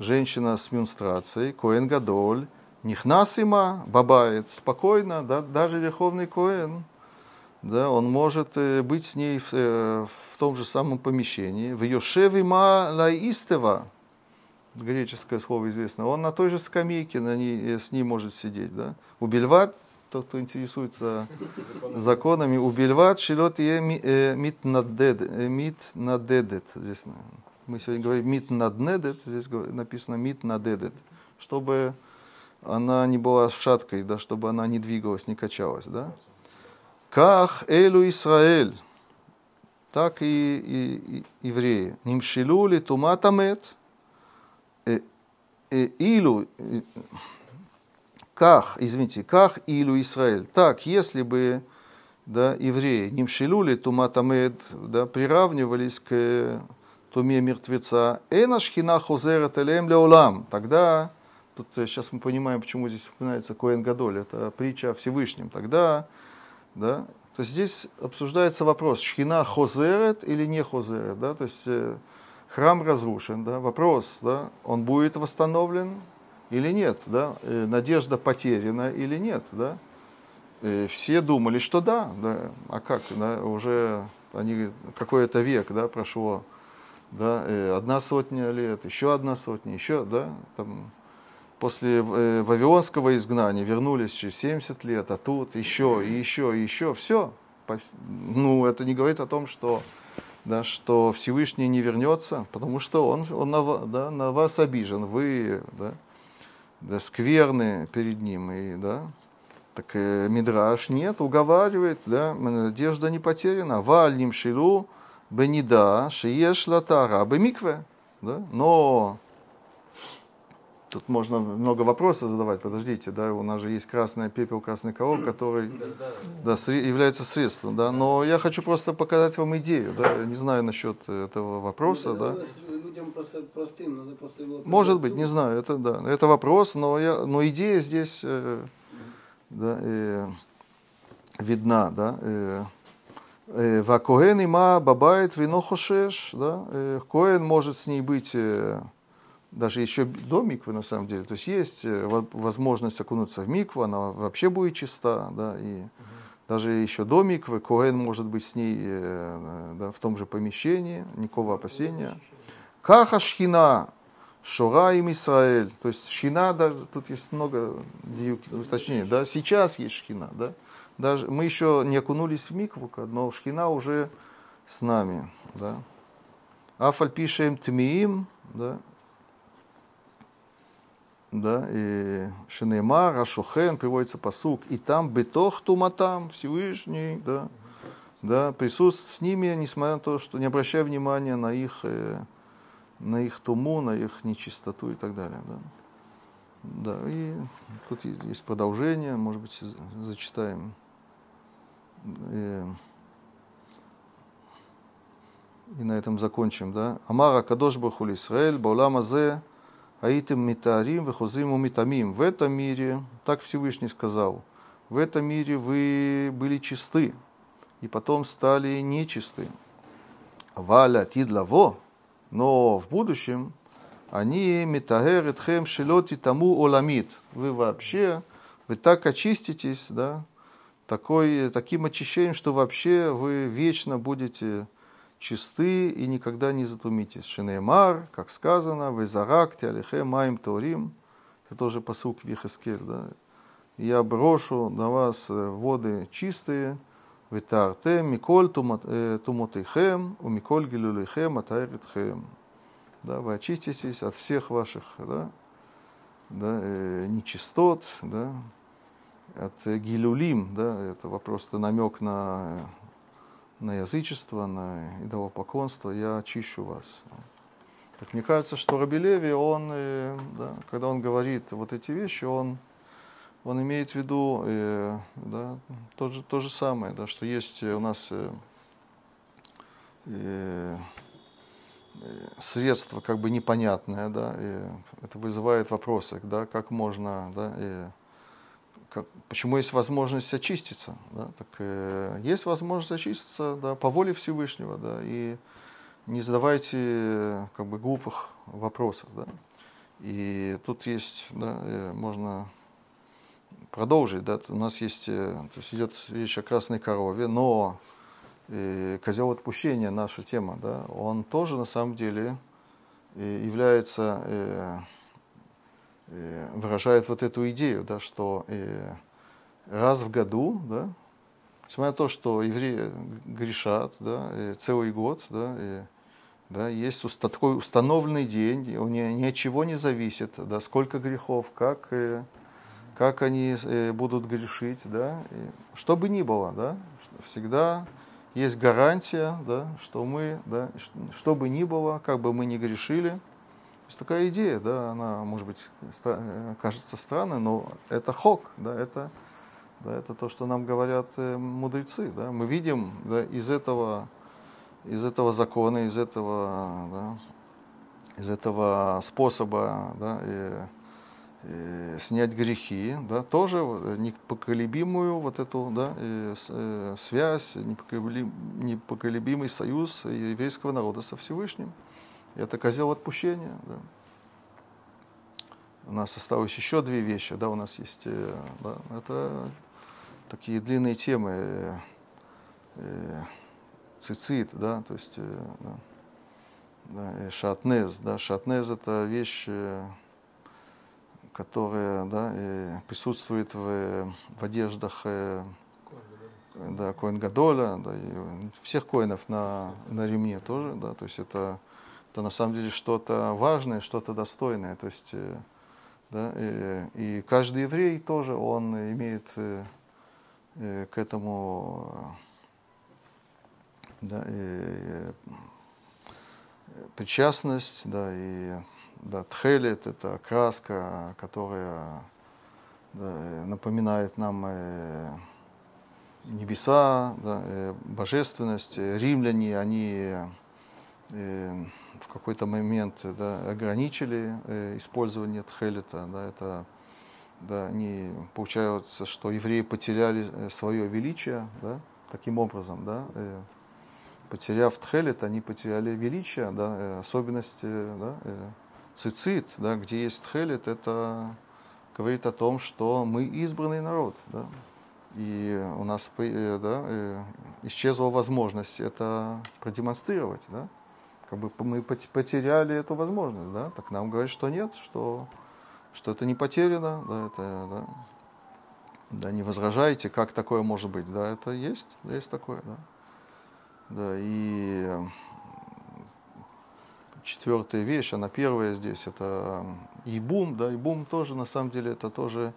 женщина с менструацией, Коэн Гадоль, Нихнасима бабает спокойно, да, даже верховный Коэн, да, он может э, быть с ней в, э, в том же самом помещении. В Йошевима лаистева, греческое слово известно, он на той же скамейке на ней, э, с ней может сидеть. Да? Убельват, тот, кто интересуется законами, убельват шилот е мит надедет. Здесь мы сегодня говорим мит наднедет, здесь написано мит надедет, чтобы она не была шаткой, да, чтобы она не двигалась, не качалась. Да? Ках Элю Исраэль, так и, и, и евреи. Нимшилу ли туматамет, э, э, илу, э, ках, извините, ках илу Израиль. Так, если бы да, евреи нимшилули туматамед да, приравнивались к туме мертвеца, эна шхина хузерет элем леолам, тогда, тут сейчас мы понимаем, почему здесь упоминается Коэн Гадоль, это притча о Всевышнем, тогда да, то здесь обсуждается вопрос, шхина хозерет или не хозерет, да, то есть э, храм разрушен, да, вопрос, да, он будет восстановлен или нет, да, э, надежда потеряна или нет, да, э, все думали, что да, да, а как, да, уже они какой-то век, да, прошло, да, э, одна сотня лет, еще одна сотня, еще, да, там, после э, Вавилонского изгнания вернулись через 70 лет, а тут еще, и еще, и еще, все. Ну, это не говорит о том, что, да, что Всевышний не вернется, потому что он, он на, да, на вас обижен, вы да, да, скверны перед ним. И, да, так э, Мидраш нет, уговаривает, да, надежда не потеряна. Валь ним шилу бенида шиеш латара бемикве. Да, но Тут можно много вопросов задавать, подождите, да, у нас же есть красная пепел, красный коров, который да, является средством, да, но я хочу просто показать вам идею, да, не знаю насчет этого вопроса, да. Людям просто простым, надо просто его... Может быть, не знаю, это да, это вопрос, но, я, но идея здесь, э, да, э, видна, да, э, э Вакоэн има бабает вино хошеш, да, э, Коэн может с ней быть даже еще до миквы на самом деле. То есть есть э, возможность окунуться в микву, она вообще будет чиста, да, и угу. даже еще до миквы Коэн может быть с ней э, да, в том же помещении, никакого опасения. Каха шхина, Шура им Исраэль. То есть шхина, даже, тут есть много уточнений, да, сейчас есть шхина, да. Даже, мы еще не окунулись в микву, но шхина уже с нами, да. Афальпишем тмиим, да, да, и Шинеймар, Ашухен, приводится посук, и там бетох туматам, Всевышний, да, да, присутствует с ними, несмотря на то, что не обращая внимания на их, э, на их туму, на их нечистоту и так далее, да. Да, и тут есть продолжение, может быть, зачитаем. И, и на этом закончим, да. Амара Кадош Бахули Исраэль, Баулама Зе, Аитым Митарим, Вехузим Митамим. В этом мире, так Всевышний сказал, в этом мире вы были чисты, и потом стали нечисты. Валя тидлаво, но в будущем они метагер этхем шелоти тому оламит. Вы вообще, вы так очиститесь, да, такой, таким очищением, что вообще вы вечно будете чисты и никогда не затумитесь. Шинеймар, как сказано, везаракте алихе маим таурим. Это тоже посук Вихескель, да. Я брошу на вас э, воды чистые, ветарте миколь э, тумотейхем, у миколь гилюлейхем атайритхем. Да, вы очиститесь от всех ваших да, да, э, нечистот, да, от гилюлим, да, это вопрос, это намек на на язычество, на идолопоклонство, я очищу вас. Так мне кажется, что Рабелеви, он, э, да, когда он говорит вот эти вещи, он, он имеет в виду э, да, то, же, то же самое, да, что есть у нас э, э, средство как бы непонятное, да, и это вызывает вопросы, да, как можно, да, как, почему есть возможность очиститься. Да? Так, э, есть возможность очиститься да, по воле Всевышнего, да, и не задавайте как бы, глупых вопросов. Да? И тут есть, да, э, можно продолжить. Да? У нас есть, э, то есть идет речь о красной корове, но э, козел отпущения, наша тема, да, он тоже на самом деле э, является э, Э, выражает вот эту идею, да, что э, раз в году, да, несмотря на то, что евреи грешат да, э, целый год, да, и, да, есть такой установленный день, он ни, ни от чего не зависит, да, сколько грехов, как, как они будут грешить, да, и, что бы ни было, да, всегда есть гарантия, да, что мы, да, что бы ни было, как бы мы ни грешили, есть такая идея, да, она, может быть, кажется странной, но это хок, да, это, да, это то, что нам говорят э, мудрецы, да. Мы видим да, из этого, из этого закона, из этого, да, из этого способа, да, и, снять грехи, да, тоже непоколебимую вот эту да, э, связь, непоколебимый союз еврейского народа со Всевышним. Это козел отпущения. Да. У нас осталось еще две вещи, да, у нас есть, э, да, это такие длинные темы, э, э, цицит, да, то есть э, да, да, шатнез, да, шатнез это вещь, э, которая, да, э, присутствует в, в одеждах э, да, Коэн Гадоля, да, и всех коинов на, на ремне тоже, да, то есть это это на самом деле что-то важное, что-то достойное. То есть, э, да, и, и каждый еврей тоже, он имеет э, э, к этому да, и, причастность, да, и да, тхелет это краска, которая да, напоминает нам э, небеса, да, э, божественность. Римляне, они э, в какой-то момент да, ограничили э, использование тхелета. Да, это, да, они, получается, что евреи потеряли э, свое величие, да, таким образом, да, э, потеряв тхелет, они потеряли величие, да, э, особенности, да, э, цицит, да, где есть тхелет, это говорит о том, что мы избранный народ, да, и у нас э, да, э, исчезла возможность это продемонстрировать, да, как бы мы потеряли эту возможность, да, так нам говорят, что нет, что, что это не потеряно, да, это, да, да, не возражайте, как такое может быть, да, это есть, есть такое, да, да, и четвертая вещь, она первая здесь, это ибум, да, ибум тоже, на самом деле, это тоже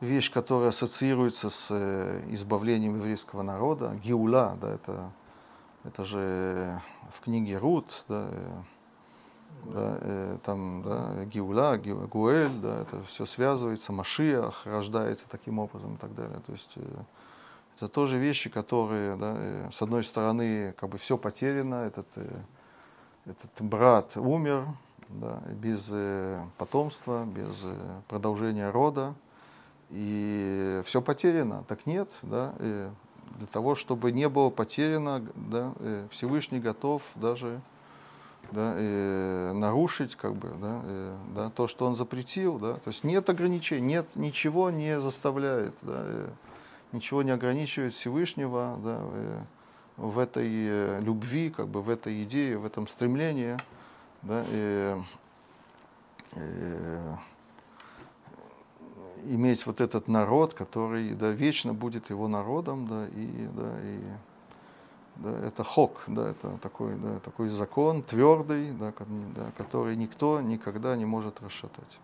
вещь, которая ассоциируется с э, избавлением еврейского народа, гиула, да, это это же в книге Рут, да, э, да, э, там, да, Гиула, Гуэль, да, это все связывается, Машиах рождается таким образом и так далее. То есть э, это тоже вещи, которые, да, с одной стороны, как бы все потеряно, этот, этот брат умер, да, без потомства, без продолжения рода, и все потеряно. Так нет, да, для того, чтобы не было потеряно, да, э, Всевышний готов даже да, э, нарушить как бы, да, э, да, то, что он запретил. Да, то есть нет ограничений, нет, ничего не заставляет, да, э, ничего не ограничивает Всевышнего да, э, в этой э, любви, как бы, в этой идее, в этом стремлении. Да, э, э, иметь вот этот народ, который да, вечно будет его народом, да, и, да, и да, это хок, да, это такой, да, такой закон твердый, да, который никто никогда не может расшатать.